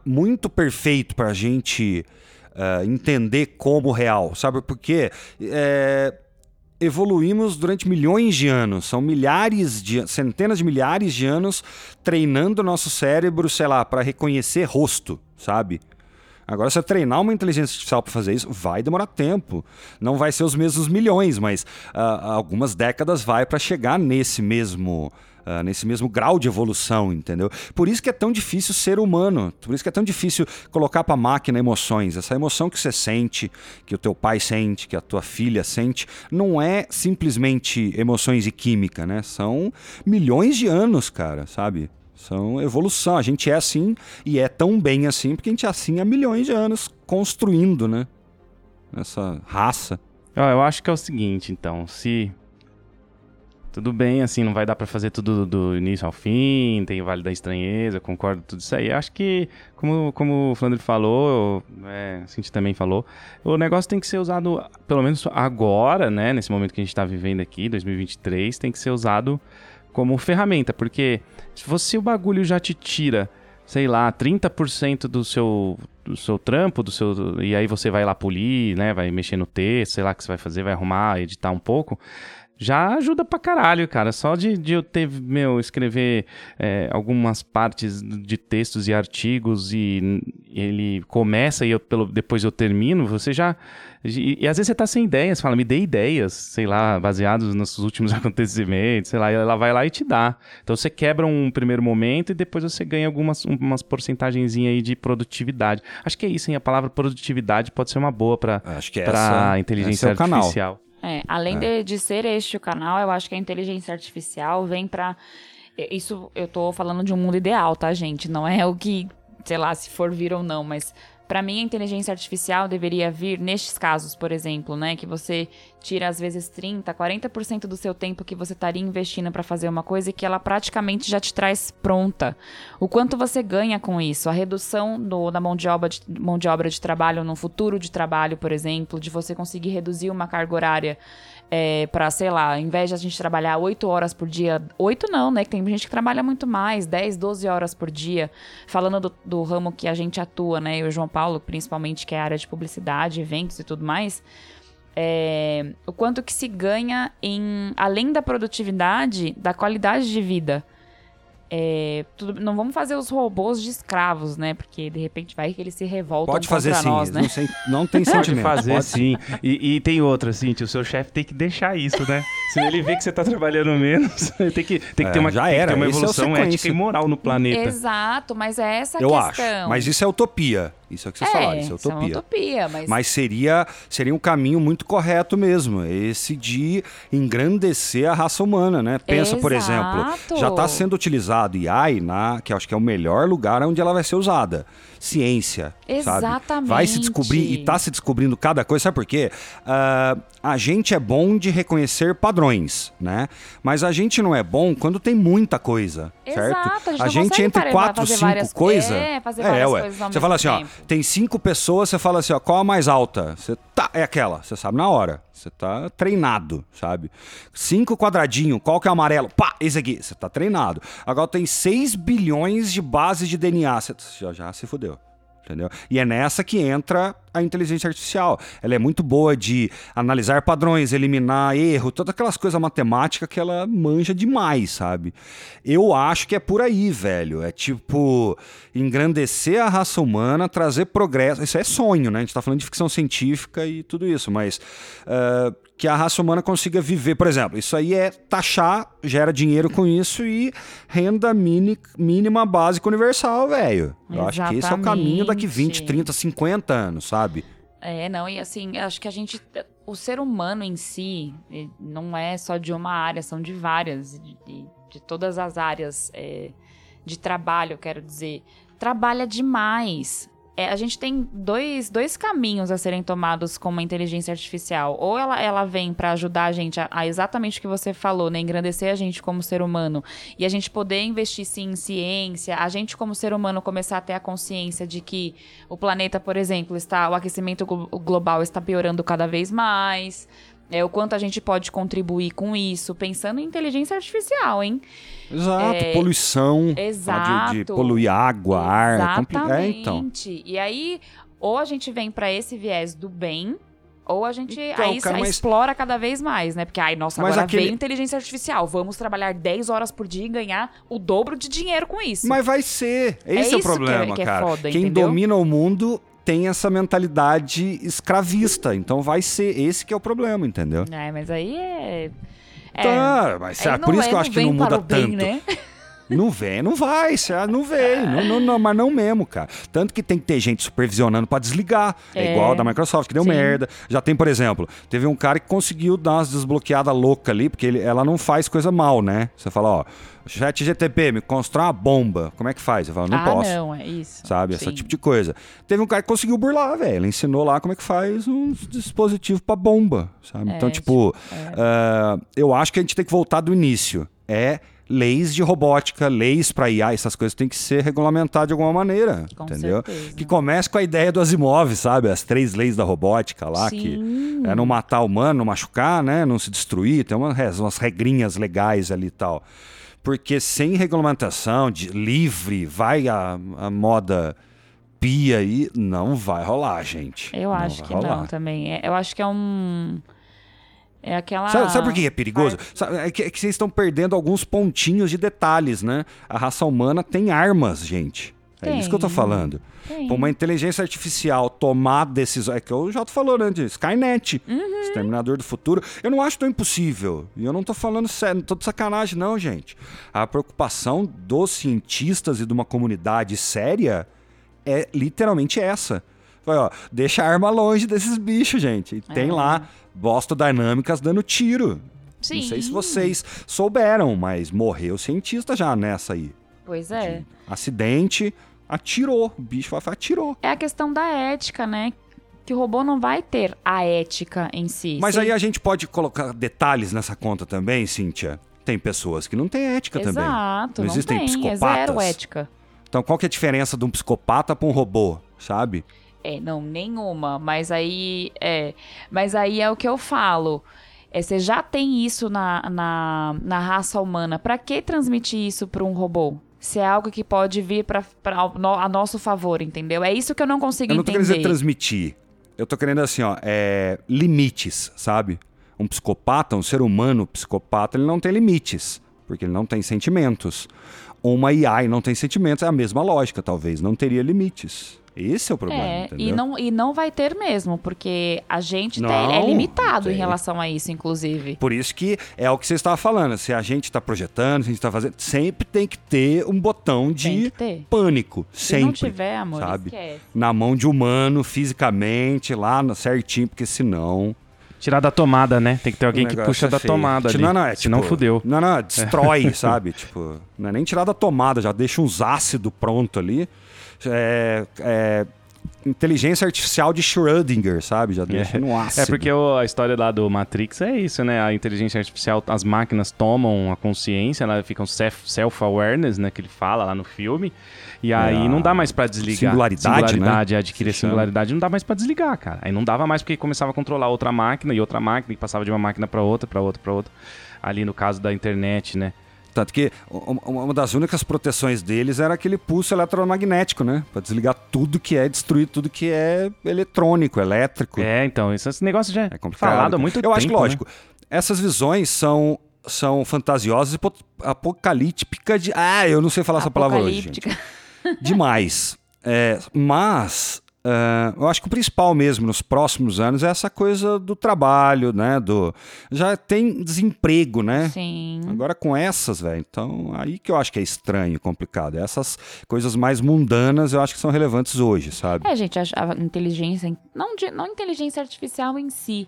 muito perfeito pra gente ah, entender como real, sabe? Porque é, evoluímos durante milhões de anos, são milhares de, centenas de milhares de anos treinando o nosso cérebro, sei lá, para reconhecer rosto, sabe? Agora, eu treinar uma inteligência artificial para fazer isso, vai demorar tempo. Não vai ser os mesmos milhões, mas ah, algumas décadas vai para chegar nesse mesmo. ah, nesse mesmo grau de evolução, entendeu? Por isso que é tão difícil ser humano. Por isso que é tão difícil colocar para máquina emoções. Essa emoção que você sente, que o teu pai sente, que a tua filha sente, não é simplesmente emoções e química, né? São milhões de anos, cara, sabe? São evolução. A gente é assim e é tão bem assim porque a gente é assim há milhões de anos construindo, né? Essa raça. Eu acho que é o seguinte, então, se tudo bem, assim, não vai dar pra fazer tudo do início ao fim, tem o Vale da Estranheza, eu concordo tudo isso aí. Acho que, como, como o Flandre falou, é, a Cintia também falou, o negócio tem que ser usado, pelo menos agora, né, nesse momento que a gente tá vivendo aqui, 2023, tem que ser usado como ferramenta, porque se você o bagulho já te tira, sei lá, 30% do seu do seu trampo, do seu e aí você vai lá polir, né, vai mexer no texto, sei lá o que você vai fazer, vai arrumar, editar um pouco, já ajuda pra caralho, cara. Só de, de eu ter, meu, escrever é, algumas partes de textos e artigos e ele começa e eu, pelo, depois eu termino, você já. E, e às vezes você tá sem ideias, fala, me dê ideias, sei lá, baseados nos últimos acontecimentos, sei lá, e ela vai lá e te dá. Então você quebra um primeiro momento e depois você ganha algumas umas porcentagenzinhas aí de produtividade. Acho que é isso, hein? A palavra produtividade pode ser uma boa pra, Acho que pra essa, inteligência é o canal. É, além De, de ser este o canal, eu acho que a inteligência artificial vem pra. é, Isso eu tô falando de um mundo ideal, tá, gente? Não é o que, sei lá, se for vir ou não, mas pra mim a inteligência artificial deveria vir nestes casos, por exemplo, né? Que você tira às vezes 30, 40% do seu tempo que você estaria investindo pra fazer uma coisa e que ela praticamente já te traz pronta. O quanto você ganha com isso? A redução do- da mão de, obra de, mão de obra de trabalho no futuro de trabalho, por exemplo, de você conseguir reduzir uma carga horária é, para, sei lá, ao invés de a gente trabalhar 8 horas por dia, 8 não, né? Tem gente que trabalha muito mais, 10, 12 horas por dia. Falando do, do ramo que a gente atua, né? E o João Paulo, principalmente, que é a área de publicidade, eventos e tudo mais. É, o quanto que se ganha em, além da produtividade, da qualidade de vida. É, tudo- não vamos fazer os robôs de escravos, né? Porque de repente vai que eles se revoltam Pode fazer contra sim, nós, né? não, não tem Pode sentimento. fazer Pode sim. E, e tem outra, assim, o seu chefe tem que deixar isso, né? Se ele vê que você tá trabalhando menos, tem que, tem que É, ter uma, já tem que era. ter uma Esse é evolução ética e moral no planeta. Exato, mas é essa a Eu questão. acho. Mas isso é utopia. Isso é o que vocês falaram, isso é isso é utopia. utopia, mas, Mas seria, seria um caminho muito correto mesmo, esse de engrandecer a raça humana, né? Pensa, por exemplo, Exato. já está sendo utilizado AI, na, que eu acho que é o melhor lugar onde ela vai ser usada. Ciência, sabe? Vai se descobrir e Exatamente. está se descobrindo cada coisa. Sabe por quê? Ah, a gente é bom de reconhecer padrões, né? Mas a gente não é bom quando tem muita coisa, certo? Exato, a gente não gente entre quatro, cinco coisas. é, fazer várias coisas ao Você fala assim, ó, tempo. Tem cinco pessoas, você fala assim, ó, qual a mais alta? Você tá, é aquela, você sabe na hora. Você tá treinado, sabe? Cinco quadradinho, qual que é o amarelo? Pá, esse aqui, você tá treinado. Agora tem 6 bilhões de bases de DNA, você já, já se fudeu. Entendeu? E é nessa que entra a inteligência artificial. Ela é muito boa de analisar padrões, eliminar erro, todas aquelas coisas matemáticas que ela manja demais, sabe? Eu acho que é por aí, velho. É tipo engrandecer a raça humana, trazer progresso. Isso é sonho, né? A gente tá falando de ficção científica e tudo isso, mas eh, que a raça humana consiga viver. Por exemplo, isso aí é taxar, gera dinheiro com isso e renda mini, mínima básica universal, velho. Eu acho que esse é o caminho daqui 20, Exatamente. 30, 50 anos, sabe? É, não, e assim, acho que a gente. O ser humano em si não é só de uma área, são de várias, de, de- de todas as áreas é, de trabalho, quero dizer, trabalha demais. É, a gente tem dois, dois caminhos a serem tomados com uma inteligência artificial. Ou ela, ela vem para ajudar a gente a, a, exatamente o que você falou, né? Engrandecer a gente como ser humano. E a gente poder investir sim em ciência, a gente como ser humano começar a ter a consciência de que o planeta, por exemplo, está. O aquecimento global está piorando cada vez mais. É, o quanto a gente pode contribuir com isso, pensando em inteligência artificial, hein? Exato, é, poluição. Exato. De, de, poluir água, ar. Exatamente. É, então. E aí, ou a gente vem para esse viés do bem, ou a gente então, aí cara, mas... explora cada vez mais, né? Porque, ai, nossa, mas agora aquele... veio inteligência artificial. Vamos trabalhar 10 horas por dia e ganhar o dobro de dinheiro com isso. Mas vai ser. Esse é, é o problema, que é, que cara. Foda, Quem entendeu? domina o mundo tem essa mentalidade escravista. Então vai ser esse que é o problema, entendeu? É, mas aí é. É tá, mas é, por isso que eu acho que não muda tanto. Bem, né? Não vem, não vai, não vem, não, não, não, mas não mesmo, cara. Tanto que tem que ter gente supervisionando para desligar. É, é, igual a da Microsoft, que deu Sim. merda. Já tem, por exemplo, teve um cara que conseguiu dar umas desbloqueadas loucas ali, porque ele, ela não faz coisa mal, né? Você fala, ó, chat GTP, me constrói uma bomba. Como é que faz? Eu falo, não ah, posso. não, é isso. Sabe, Sim. esse tipo de coisa. Teve um cara que conseguiu burlar, velho. Ele ensinou lá como é que faz um dispositivo para bomba, sabe? É, então, tipo, tipo é. uh, eu acho que a gente tem que voltar do início. É leis de robótica, leis para IA, essas coisas têm que ser regulamentadas de alguma maneira, com entendeu? Certeza. Que comece com a ideia do Asimov, sabe? As três leis da robótica lá, Sim. que é não matar o humano, não machucar, né? Não se destruir, tem umas, umas regrinhas legais ali e tal. Porque sem regulamentação, de, livre, vai a, a moda pia aí, não vai rolar, gente. Eu não acho que rolar. não também. É, eu acho que é um é aquela. Sabe, sabe por que é perigoso? É que, é que vocês estão perdendo alguns pontinhos de detalhes, né? A raça humana tem armas, gente. É tem. isso que eu tô falando. Tem. uma inteligência artificial tomar decisões. É que o Jota falou, né? De Skynet, uhum. Exterminador do Futuro. Eu não acho tão impossível. E eu não tô falando sério, não tô de sacanagem, não, gente. A preocupação dos cientistas e de uma comunidade séria é literalmente essa. Foi, ó, deixa a arma longe desses bichos, gente. E tem é. lá Boston Dynamics dando tiro. Sim. Não sei se vocês souberam, mas morreu cientista já nessa aí. Pois é. De acidente, atirou. O bicho atirou. É a questão da ética, né? Que o robô não vai ter a ética em si. Mas Sim. aí a gente pode colocar detalhes nessa conta também, Cíntia. Tem pessoas que não têm ética Exato, também. Exato, não existem tem, psicopatas. É zero ética. Então qual que é a diferença de um psicopata para um robô, sabe? É, não, nenhuma. Mas aí é. Mas aí é o que eu falo. É, você já tem isso na, na, na raça humana. Para que transmitir isso para um robô? Se é algo que pode vir para a nosso favor, entendeu? É isso que eu não consigo entender. Eu não tô querendo dizer transmitir. Eu tô querendo assim, ó, é, limites, sabe? Um psicopata, um ser humano psicopata, ele não tem limites, porque ele não tem sentimentos. Uma IA não tem sentimentos, é a mesma lógica, talvez, não teria limites. Esse é o problema, é, entendeu? E não, e não vai ter mesmo, porque a gente não, tem, é limitado tem. em relação a isso, inclusive. Por isso que é o que você estava falando. Se a gente está projetando, se a gente está fazendo, sempre tem que ter um botão de pânico. Se sempre. Se não tiver, amor, sabe? Esquece. Na mão de humano, fisicamente, lá certinho, porque senão... Tirar da tomada, né? Tem que ter alguém que puxa é da tomada ali. Não, não, é, tipo, Senão fudeu. Não, não, destrói, é. sabe? Tipo, não é nem tirar da tomada, já deixa uns ácidos pronto ali é, é, inteligência artificial de Schrödinger, sabe? Já deixa é. no ácido. É porque o, a história lá do Matrix é isso, né? A inteligência artificial, as máquinas tomam a consciência, elas ficam self-awareness, né? Que ele fala lá no filme. E aí é não dá mais para desligar. Singularidade, singularidade né? adquirir singularidade, não dá mais para desligar, cara. Aí não dava mais porque começava a controlar outra máquina e outra máquina, e passava de uma máquina para outra, para outra, para outra. Ali no caso da internet, né? Tanto que uma das únicas proteções deles era aquele pulso eletromagnético, né? Pra desligar tudo que é, destruir tudo que é eletrônico, elétrico. É, então, esse negócio já é falado há muito Eu tempo. Eu acho que, lógico, né? essas visões são, são fantasiosas e apocalípticas de. Ah, eu não sei falar essa palavra hoje. Gente. Demais. É, mas Uh, eu acho que o principal mesmo nos próximos anos é essa coisa do trabalho, né? Do já tem desemprego, né? Sim. Agora com essas, velho. Então aí que eu acho que é estranho, complicado. Essas coisas mais mundanas eu acho que são relevantes hoje, sabe? É, gente, a, a inteligência, não de, não inteligência artificial em si,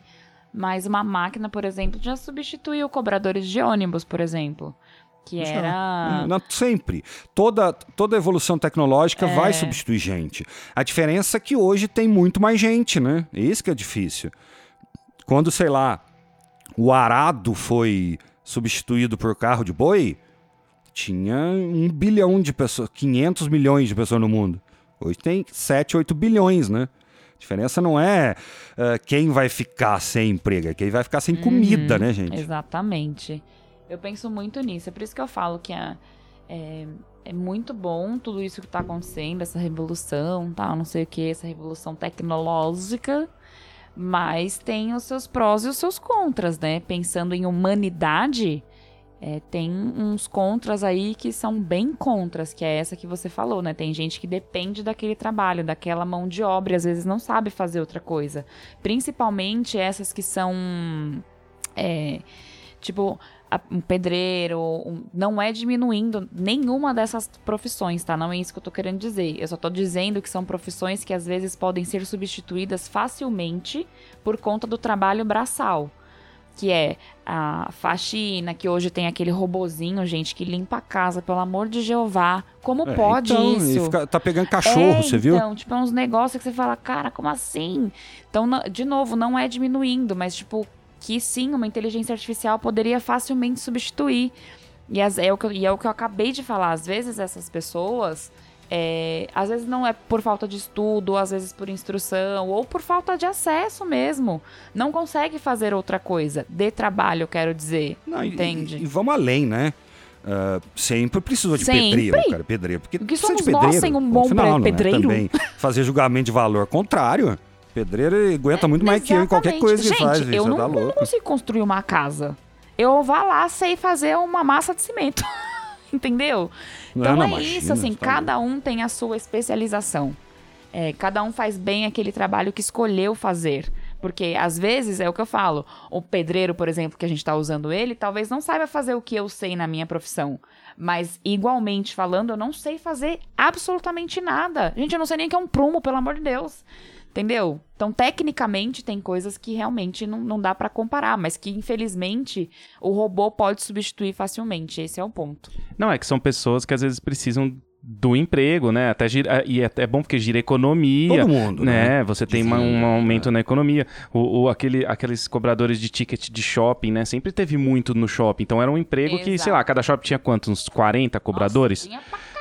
mas uma máquina, por exemplo, já substituiu cobradores de ônibus, por exemplo. Que Já. era. Não, sempre. Toda, toda evolução tecnológica É. vai substituir gente. A diferença é que hoje tem muito mais gente, né? Isso que é difícil. Quando, sei lá, o arado foi substituído por carro de boi, tinha um bilhão de pessoas, 500 milhões de pessoas no mundo. Hoje tem 7, 8 bilhões, né? A diferença não é ah, quem vai ficar sem emprego, é quem vai ficar sem comida, né, gente? Exatamente. Eu penso muito nisso. É por isso que eu falo que a- é, é muito bom tudo isso que está acontecendo, essa revolução, tal, não sei o que, essa revolução tecnológica. Mas tem os seus prós e os seus contras, né? Pensando em humanidade, é, tem uns contras aí que são bem contras, que é essa que você falou, né? Tem gente que depende daquele trabalho, daquela mão de obra, e às vezes não sabe fazer outra coisa. Principalmente essas que são. é, tipo, um pedreiro, um- não é diminuindo nenhuma dessas profissões, tá? Não é isso que eu tô querendo dizer. Eu só tô dizendo que são profissões que às vezes podem ser substituídas facilmente por conta do trabalho braçal. Que é a faxina, que hoje tem aquele robozinho, gente, que limpa a casa, pelo amor de Jeová. Como É, pode então, isso? fica- tá pegando cachorro, É, você viu? Então, tipo, é uns negócios que você fala, cara, como assim? Então, não- de novo, não é diminuindo, mas, tipo, que sim, uma inteligência artificial poderia facilmente substituir. E, as- é, o que, eu- e é o que eu acabei de falar. Às vezes, essas pessoas. é, às vezes não é por falta de estudo, às vezes por instrução, ou por falta de acesso mesmo. Não consegue fazer outra coisa. De trabalho, quero dizer. Não, entende? E, e vamos além, né? Ah, sempre precisou de Sempre. pedreiro, cara. Pedreiro. Porque Porque precisa de somos nós pedreiro. sem um bom final, é pedreiro? Também fazer julgamento de valor. Contrário. Pedreiro aguenta muito mais que eu em qualquer coisa que Gente, faz. eu isso não, tá não consigo construir uma casa. Eu vá lá, sei fazer uma massa de cimento. Entendeu? Então não, é imagina, isso, assim, cada um tem a sua especialização. É, cada um faz bem aquele trabalho que escolheu fazer. Porque, às vezes, é o que eu falo, o pedreiro, por exemplo, que a gente está usando ele, talvez não saiba fazer o que eu sei na minha profissão. Mas, igualmente falando, eu não sei fazer absolutamente nada. Gente, eu não sei nem o que é um prumo, pelo amor de Deus. Entendeu? Então, tecnicamente, tem coisas que realmente não, não dá pra comparar, mas que, infelizmente, o robô pode substituir facilmente. Esse é o ponto. Não, é que são pessoas que às vezes precisam do emprego, né? Até gira, e é até bom porque gira economia. Todo mundo, né? né? Você tem uma- um aumento é. na economia. O, o- aquele, aqueles cobradores de ticket de shopping, né? Sempre teve muito no shopping. Então era um emprego que, sei Exato. lá, cada shopping tinha quantos? Uns 40 cobradores? Nossa, tinha pra.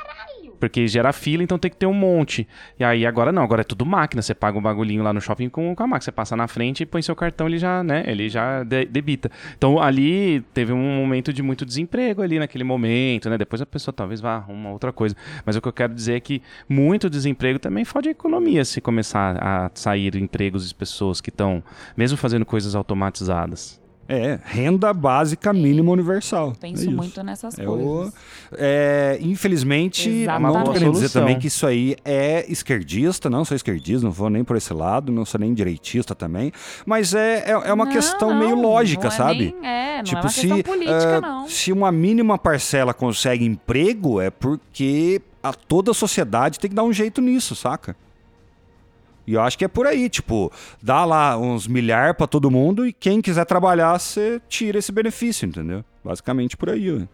Porque gera fila, então tem que ter um monte. E aí agora não, agora é tudo máquina. Você paga um bagulhinho lá no shopping com, com a máquina. Você passa na frente e põe seu cartão, ele já, né? Ele já de- debita. Então ali teve um momento de muito desemprego ali naquele momento, né? Depois a pessoa talvez vá arrumar outra coisa. Mas o que eu quero dizer é que muito desemprego também fode a economia se começar a sair empregos de pessoas que estão, mesmo fazendo coisas automatizadas. É, renda básica mínima universal. Penso É muito nessas É coisas. o, é, infelizmente, Exatamente. não tô querendo dizer também que isso aí é esquerdista, não sou esquerdista, não vou nem por esse lado, não sou nem direitista também, mas é, é, é uma Não, questão não, meio lógica, não é sabe? nem- é, não tipo, é uma se, questão política, ah, não. se uma mínima parcela consegue emprego, é porque a, toda a sociedade tem que dar um jeito nisso, saca? E eu acho que é por aí, tipo, dá lá uns milhar pra todo mundo e quem quiser trabalhar, você tira esse benefício, entendeu? Basicamente por aí.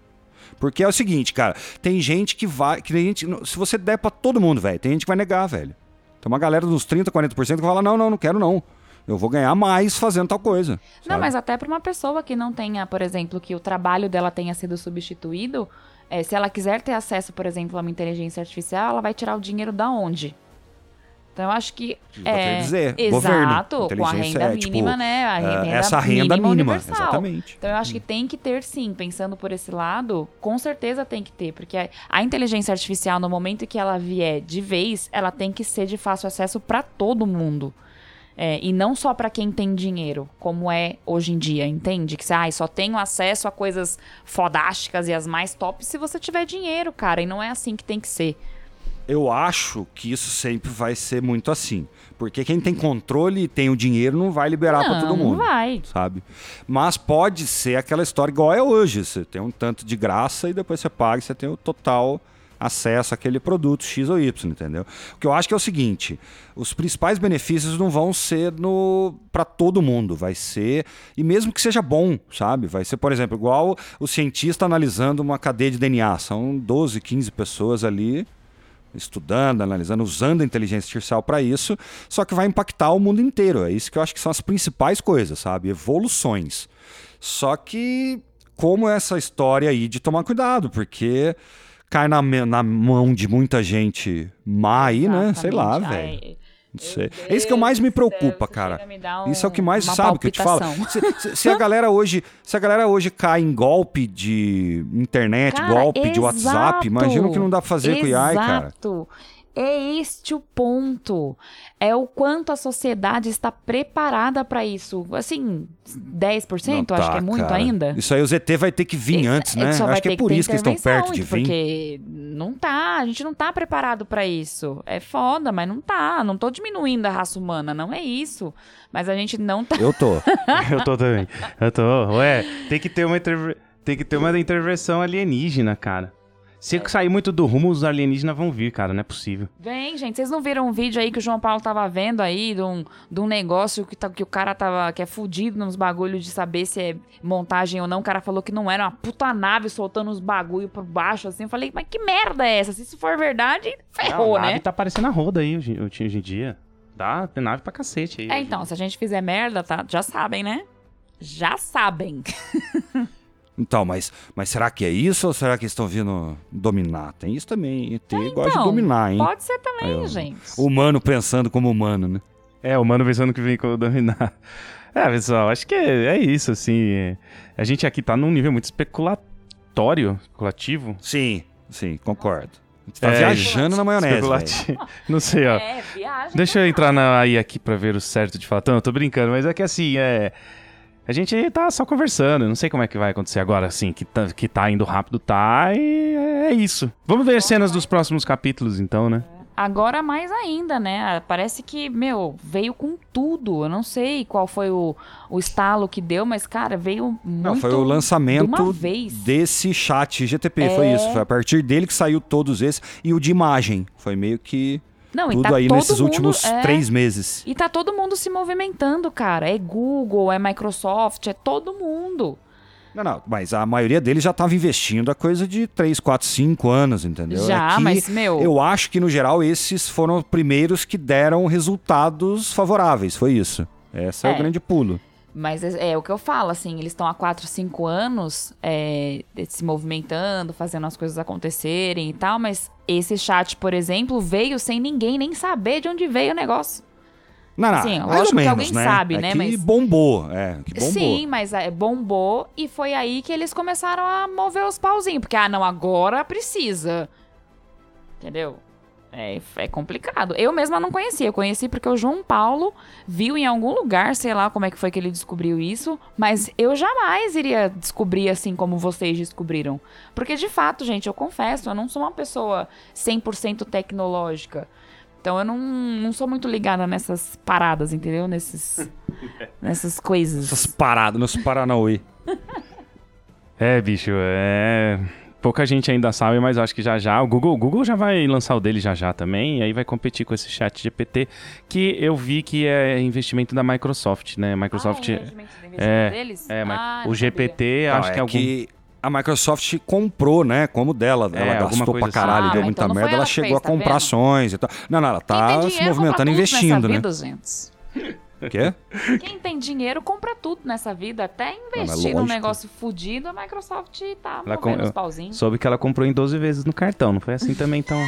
Porque é o seguinte, cara, tem gente que vai, que tem gente, se você der pra todo mundo, velho, tem gente que vai negar, velho. Tem uma galera dos 30, 40% que fala: "Não, não, não quero não. Eu vou ganhar mais fazendo tal coisa". Não, sabe? mas até para uma pessoa que não tenha, por exemplo, que o trabalho dela tenha sido substituído, é, se ela quiser ter acesso, por exemplo, a uma inteligência artificial, ela vai tirar o dinheiro da onde? Então eu acho que que é queria dizer, exato, governo, com a renda é, tipo, mínima, né? A Ah, renda essa renda mínima, universal. exatamente. Então eu acho que tem que ter sim, pensando por esse lado, com certeza tem que ter, porque a- a inteligência artificial no momento que ela vier de vez, ela tem que ser de fácil acesso para todo mundo. É, e não só para quem tem dinheiro, como é hoje em dia, entende? Que você ah, só tenho acesso a coisas fodásticas e as mais top se você tiver dinheiro, cara. E não é assim que tem que ser. Eu acho que isso sempre vai ser muito assim. Porque quem tem controle e tem o dinheiro não vai liberar pra todo mundo. não vai. Sabe? Mas pode ser aquela história igual é hoje. Você tem um tanto de graça e depois você paga e você tem o total acesso àquele produto X ou Y, entendeu? O que eu acho que é o seguinte, os principais benefícios não vão ser no para todo mundo, vai ser e mesmo que seja bom, sabe? Vai ser, por exemplo, igual o cientista analisando uma cadeia de DNA, são 12, 15 pessoas ali estudando, analisando, usando a inteligência artificial para isso, só que vai impactar o mundo inteiro. É isso que eu acho que são as principais coisas, sabe? Evoluções. Só que como essa história aí de tomar cuidado, porque cai na, na mão de muita gente má aí, né? Sei lá, velho. Não sei. É isso que eu mais me preocupa, cara. Me um, isso é o que mais sabe que eu te falo. Se, se, se, a galera hoje, se a galera hoje cai em golpe de internet, cara, golpe exato, de WhatsApp, imagina o que não dá pra fazer exato. com o AI, cara. É este o ponto. É o quanto a sociedade está preparada para isso. Assim, 10%? Não tá, acho que é muito cara. ainda. Isso aí o ZT vai ter que vir antes, né? Acho que é por que isso que estão perto de vir. Porque não tá, a gente não tá preparado para isso. É foda, mas não tá. Não tô diminuindo a raça humana, não é isso. Mas a gente não tá. Eu tô. Eu tô também. Eu tô. Ué, tem que ter uma tem que ter uma intervenção alienígena, cara. Se sair muito do rumo, os alienígenas vão vir, cara, não é possível. Vem, gente. Vocês não viram um vídeo aí que o João Paulo tava vendo aí de um, de um negócio que, tá, que o cara tava. que é fudido nos bagulhos de saber se é montagem ou não. O cara falou que não era uma puta nave soltando os bagulho por baixo, assim. Eu falei, mas que merda é essa? Se isso for verdade, ferrou, não, a nave né? tá parecendo a roda aí hoje, hoje em dia. Dá, tem nave pra cacete aí. É, então, se a gente fizer merda, tá? Já sabem, né? Já sabem. Então, mas, mas será que é isso ou será que estão vindo dominar? Tem isso também. ET é, gosta de dominar, hein? Pode ser também, Aí, gente. Humano pensando como humano, né? É, humano pensando que vem como dominar. É, pessoal, acho que é, é isso, assim. A gente aqui tá num nível muito especulatório, especulativo. Sim, sim, concordo. Você tá é, viajando na maionese. Não sei, ó. É, viagem. Deixa eu entrar na, aí aqui pra ver o certo de falar. Não, eu tô brincando, mas é que assim, é. A gente tá só conversando, não sei como é que vai acontecer agora, assim, que tá, que tá indo rápido, tá, e é isso. Vamos ver cenas dos próximos capítulos, então, né? Agora mais ainda, né? Parece que, meu, veio com tudo. Eu não sei qual foi o, o estalo que deu, mas, cara, veio muito Não, foi o lançamento de desse chat GTP, é... foi isso. Foi a partir dele que saiu todos esses. E o de imagem. Foi meio que não, Tudo tá aí nesses mundo, últimos é... três meses. E tá todo mundo se movimentando, cara. É Google, é Microsoft, é todo mundo. Não, não, mas a maioria deles já estava investindo a coisa de 3, 4, 5 anos, entendeu? Já, Aqui, mas, meu... Eu acho que, no geral, esses foram os primeiros que deram resultados favoráveis, foi isso. Esse é, é o grande pulo. Mas é, é, o que eu falo, assim, eles estão há 4, 5 anos é, se movimentando, fazendo as coisas acontecerem e tal, mas esse chat, por exemplo, veio sem ninguém nem saber de onde veio o negócio. Não, não, mais ou menos, que alguém né? sabe, é né? Que mas... bombou, é, que bombou. Sim, mas é, bombou e foi aí que eles começaram a mover os pauzinhos, porque, ah, não, agora precisa. Entendeu? É, é complicado. Eu mesma não conhecia. Eu conheci porque o João Paulo viu em algum lugar, sei lá como é que foi que ele descobriu isso, mas eu jamais iria descobrir assim como vocês descobriram. Porque de fato, gente, eu confesso, eu não sou uma pessoa 100% tecnológica. Então eu não, não sou muito ligada nessas paradas, entendeu? Nesses, nessas coisas. Essas paradas, nos Paranauê. é, bicho, é pouca gente ainda sabe, mas acho que já já. O Google, o Google já vai lançar o dele já já também, e aí vai competir com esse chat GPT, que eu vi que é investimento da Microsoft, né? Microsoft. Ah, é, é, deles? é ah, o GPT, sabia. acho Não, que é, algum... que a Microsoft comprou, né? Como dela, é, ela gastou pra caralho, assim. deu ah, muita então merda, ela, ela chegou fez, a tá comprar tá ações e tal. Não, não, ela tá se movimentando, investindo, né? Vida, gente. Quê? Quem tem dinheiro compra tudo nessa vida. Até investir num negócio fudido, a Microsoft tá ela movendo com... os pauzinhos. Soube que ela comprou em 12 vezes no cartão. Não foi assim também tão...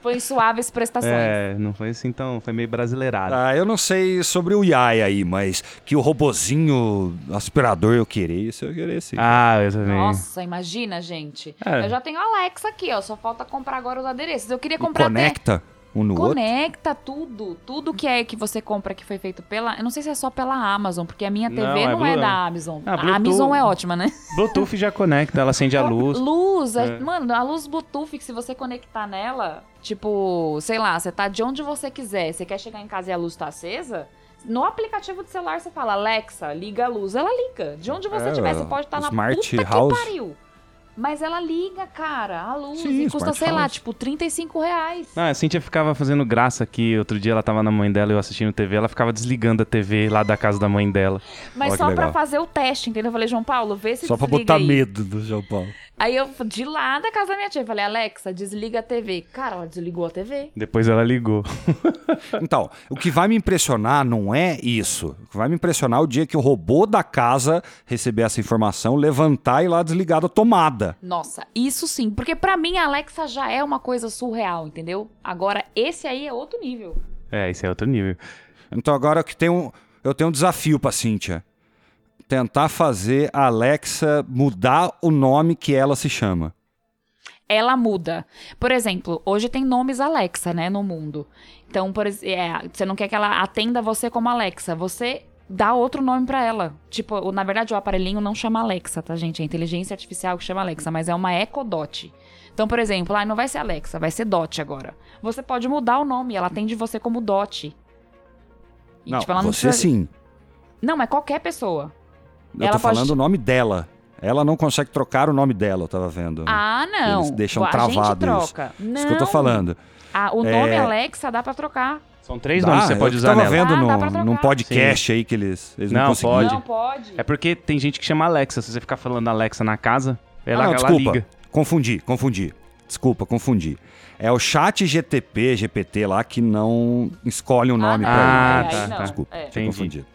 foi em suaves prestações. É, não foi assim tão... Foi meio brasileirado. Ah, eu não sei sobre o Yai aí, mas que o robozinho aspirador eu queria, isso eu queria sim. Ah, eu também. Nossa, imagina, gente. É. Eu já tenho a Alexa aqui, ó. Só falta comprar agora os adereços. Eu queria comprar e conecta? Até um no Conecta outro? tudo. Tudo que é que você compra que foi feito pela. Eu não sei se é só pela Amazon, porque a minha TV não, é não é, é, da Amazon. Ah, a Amazon é ótima, né? Bluetooth já conecta, ela acende a luz. Luz, é. mano, a luz Bluetooth, que se você conectar nela, tipo, sei lá, você tá de onde você quiser, você quer chegar em casa e a luz tá acesa. No aplicativo do celular você fala, Alexa, liga a luz. Ela liga. De onde você estiver, é, você pode estar tá na puta house. que pariu. Mas ela liga, cara, a luz. Sim, e custa, sei lá, tipo, 35 reais. Ah, a Cintia ficava fazendo graça aqui. Outro dia ela tava na mãe dela, eu assistindo TV. Ela ficava desligando a TV lá da casa da mãe dela. Mas que só pra fazer o teste, entendeu? Eu falei, João Paulo, vê se Só pra botar aí. medo do João Paulo. Aí eu, de lá da casa da minha tia, eu falei, Alexa, desliga a TV. Cara, ela desligou a TV. Depois ela ligou. Então, o que vai me impressionar não é isso. O que vai me impressionar é o dia que o robô da casa receber essa informação, levantar e ir lá desligar da tomada. Nossa, isso sim. Porque pra mim a Alexa já é uma coisa surreal, entendeu? Agora, esse aí é outro nível. É, esse é outro nível. Então agora que tem um, eu tenho um desafio pra Cíntia. Tentar fazer a Alexa mudar o nome que ela se chama. ela muda. Por exemplo, hoje tem nomes Alexa, né, no mundo. Então, por é, você não quer que ela atenda você como Alexa, você dá outro nome pra ela. Tipo, na verdade, o aparelhinho não chama Alexa, tá, gente? É a inteligência artificial que chama Alexa, mas é uma Echo Dot. Então, por exemplo, ah, não vai ser Alexa, vai ser Dot agora. Você pode mudar o nome, ela atende você como Dot. E, não, tipo, não você precisa- sim. Não, mas qualquer pessoa. Eu Ela tô pode- falando o nome dela. Ela não consegue trocar o nome dela, eu tava vendo. Ah, não. Eles deixam a travado gente isso. troca. Não. Isso que eu tô falando. Ah, o nome É. Alexa dá pra trocar. São três Dá, nomes que você eu pode usar tava nela. vendo Ah, dá num- podcast aí que eles, eles não, Não, pode. Não pode. É porque tem gente que chama Alexa. Se você ficar falando Alexa na casa, ela, ah, não, ela desculpa. liga. Confundi, confundi. Desculpa, confundi. É o chat GTP, GPT lá que não escolhe um nome ah, pra não, Ah, aí tá, tá. Desculpa, É. confundido.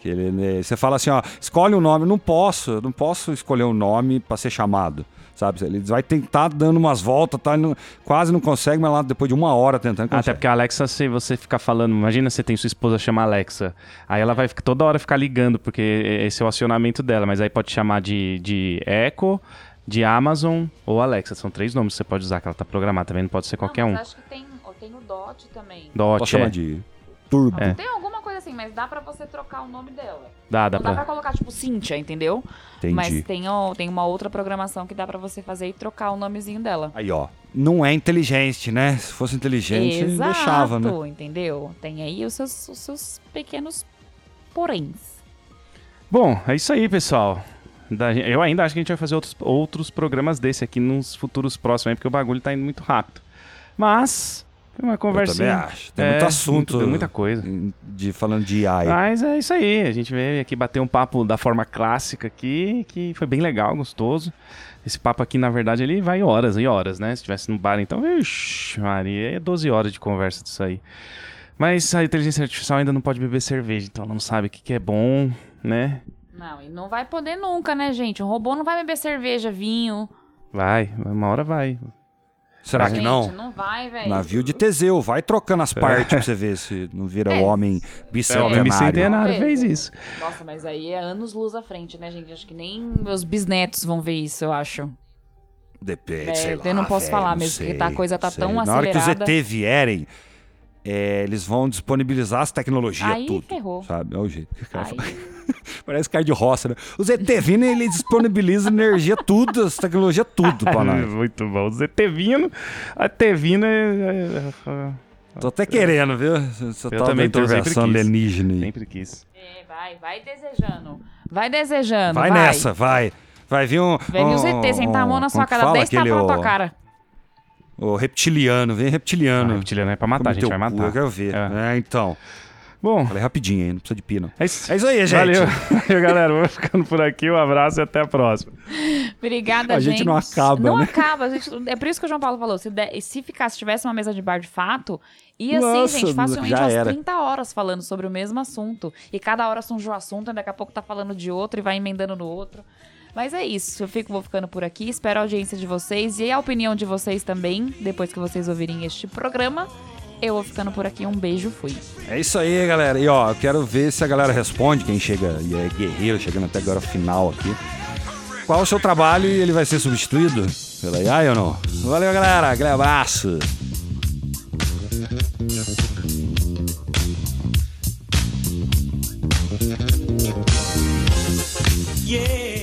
Que ele, né, você fala assim, ó, escolhe um nome. Não posso, eu não posso escolher um nome pra ser chamado. Sabe? Ele vai tentar dando umas voltas, tá? Não- quase não consegue, mas lá depois de uma hora tentando Até consegue. porque a Alexa, se você ficar falando, imagina você tem sua esposa chama Alexa, aí ela vai ficar- toda hora ficar ligando, porque esse é o acionamento dela, mas aí pode chamar de, de Echo, de Amazon ou Alexa. São três nomes que você pode usar, que ela tá programada também, não pode ser qualquer não, um. mas acho que tem, ó, tem o Dot também. Dot, Posso chamar é. de Turbo. É. Tem alguma coisa assim, mas dá pra você trocar o nome dela. Dá, dá não dá pra pra... colocar, tipo, Cynthia, entendeu? Entendi. Mas tem, ó, tem uma outra programação que dá pra você fazer e trocar o nomezinho dela. Aí, ó. Não é inteligente, né? Se fosse inteligente, Exato, deixava, né? entendeu? Tem aí os seus, os seus pequenos poréns. Bom, é isso aí, pessoal. Eu ainda acho que a gente vai fazer outros, outros programas desse aqui nos futuros próximos, aí, porque o bagulho tá indo muito rápido. Mas, foi uma Eu conversinha. também acho. Tem É, muito assunto. muito- muita coisa. De, falando de AI. Mas é isso aí, a gente veio aqui bater um papo da forma clássica aqui, que foi bem legal, gostoso. Esse papo aqui, na verdade, ele vai horas e horas, né? Se tivesse no bar, então, ixi, Maria, é 12 horas de conversa disso aí. Mas a inteligência artificial ainda não pode beber cerveja, então ela não sabe o que, que é bom, né? Não, e não vai poder nunca, né, gente? Um robô não vai beber cerveja, vinho. Vai, uma hora vai. Será que Gente, não? Não vai, velho. Navio de Teseu, vai trocando as partes pra você ver se não vira É. o homem É, o bicentenário. bicentenário fez Beleza. isso. Nossa, mas aí é anos luz à frente, né, gente? Acho que nem meus bisnetos vão ver isso, eu acho. Depende, É, sei eu lá, não posso velho, falar não mesmo, porque sei, tá- a coisa tá sei. tão Na hora que os acelerada. ET vierem, é, eles vão disponibilizar as tecnologias Aí tudo. ferrou. Sabe? É o jeito que o cara Aí, fala. Parece cara de roça, né? Os ET vindo, ele disponibiliza energia tudo, as tecnologias tudo pra nós. Muito bom. O ZT vindo, a T vindo é, é- é- Tô até querendo, viu? Essa Eu também tô, sempre quis. alienígena aí. sempre quis. é, vai, vai desejando. Vai desejando, Vai, nessa, vai. Vai vir um. Vem um, os ET sentar a mão na como sua cara, fala 10 tapas na o- tua cara. O reptiliano, vem Ah, reptiliano. reptiliano é pra matar, a gente vai Teu cu, matar. Eu quero ver. É. É, então. Bom, Falei rapidinho aí, não precisa de pino. é isso. É isso aí, gente. Valeu. Valeu, galera. Vou ficando por aqui. Um abraço e até a próxima. Obrigada, A gente não acaba, Não né? acaba. a gente- é por isso que o João Paulo falou. Se, der- se ficasse, tivesse uma mesa de bar de fato, ia Nossa, assim, gente, facilmente já umas era. 30 horas falando sobre o mesmo assunto. E cada hora surge um assunto, e daqui a pouco tá falando de outro e vai emendando no outro. Mas é isso, eu fico, vou ficando por aqui, espero a audiência de vocês e a opinião de vocês também, depois que vocês ouvirem este programa. Eu vou ficando por aqui. Um beijo, fui. É isso aí, galera. E ó, eu quero ver se a galera responde, quem chega e é guerreiro, chegando até agora final aqui. Qual o seu trabalho e ele vai ser substituído pela AI ou não? Valeu, galera. Aquele abraço. Yeah.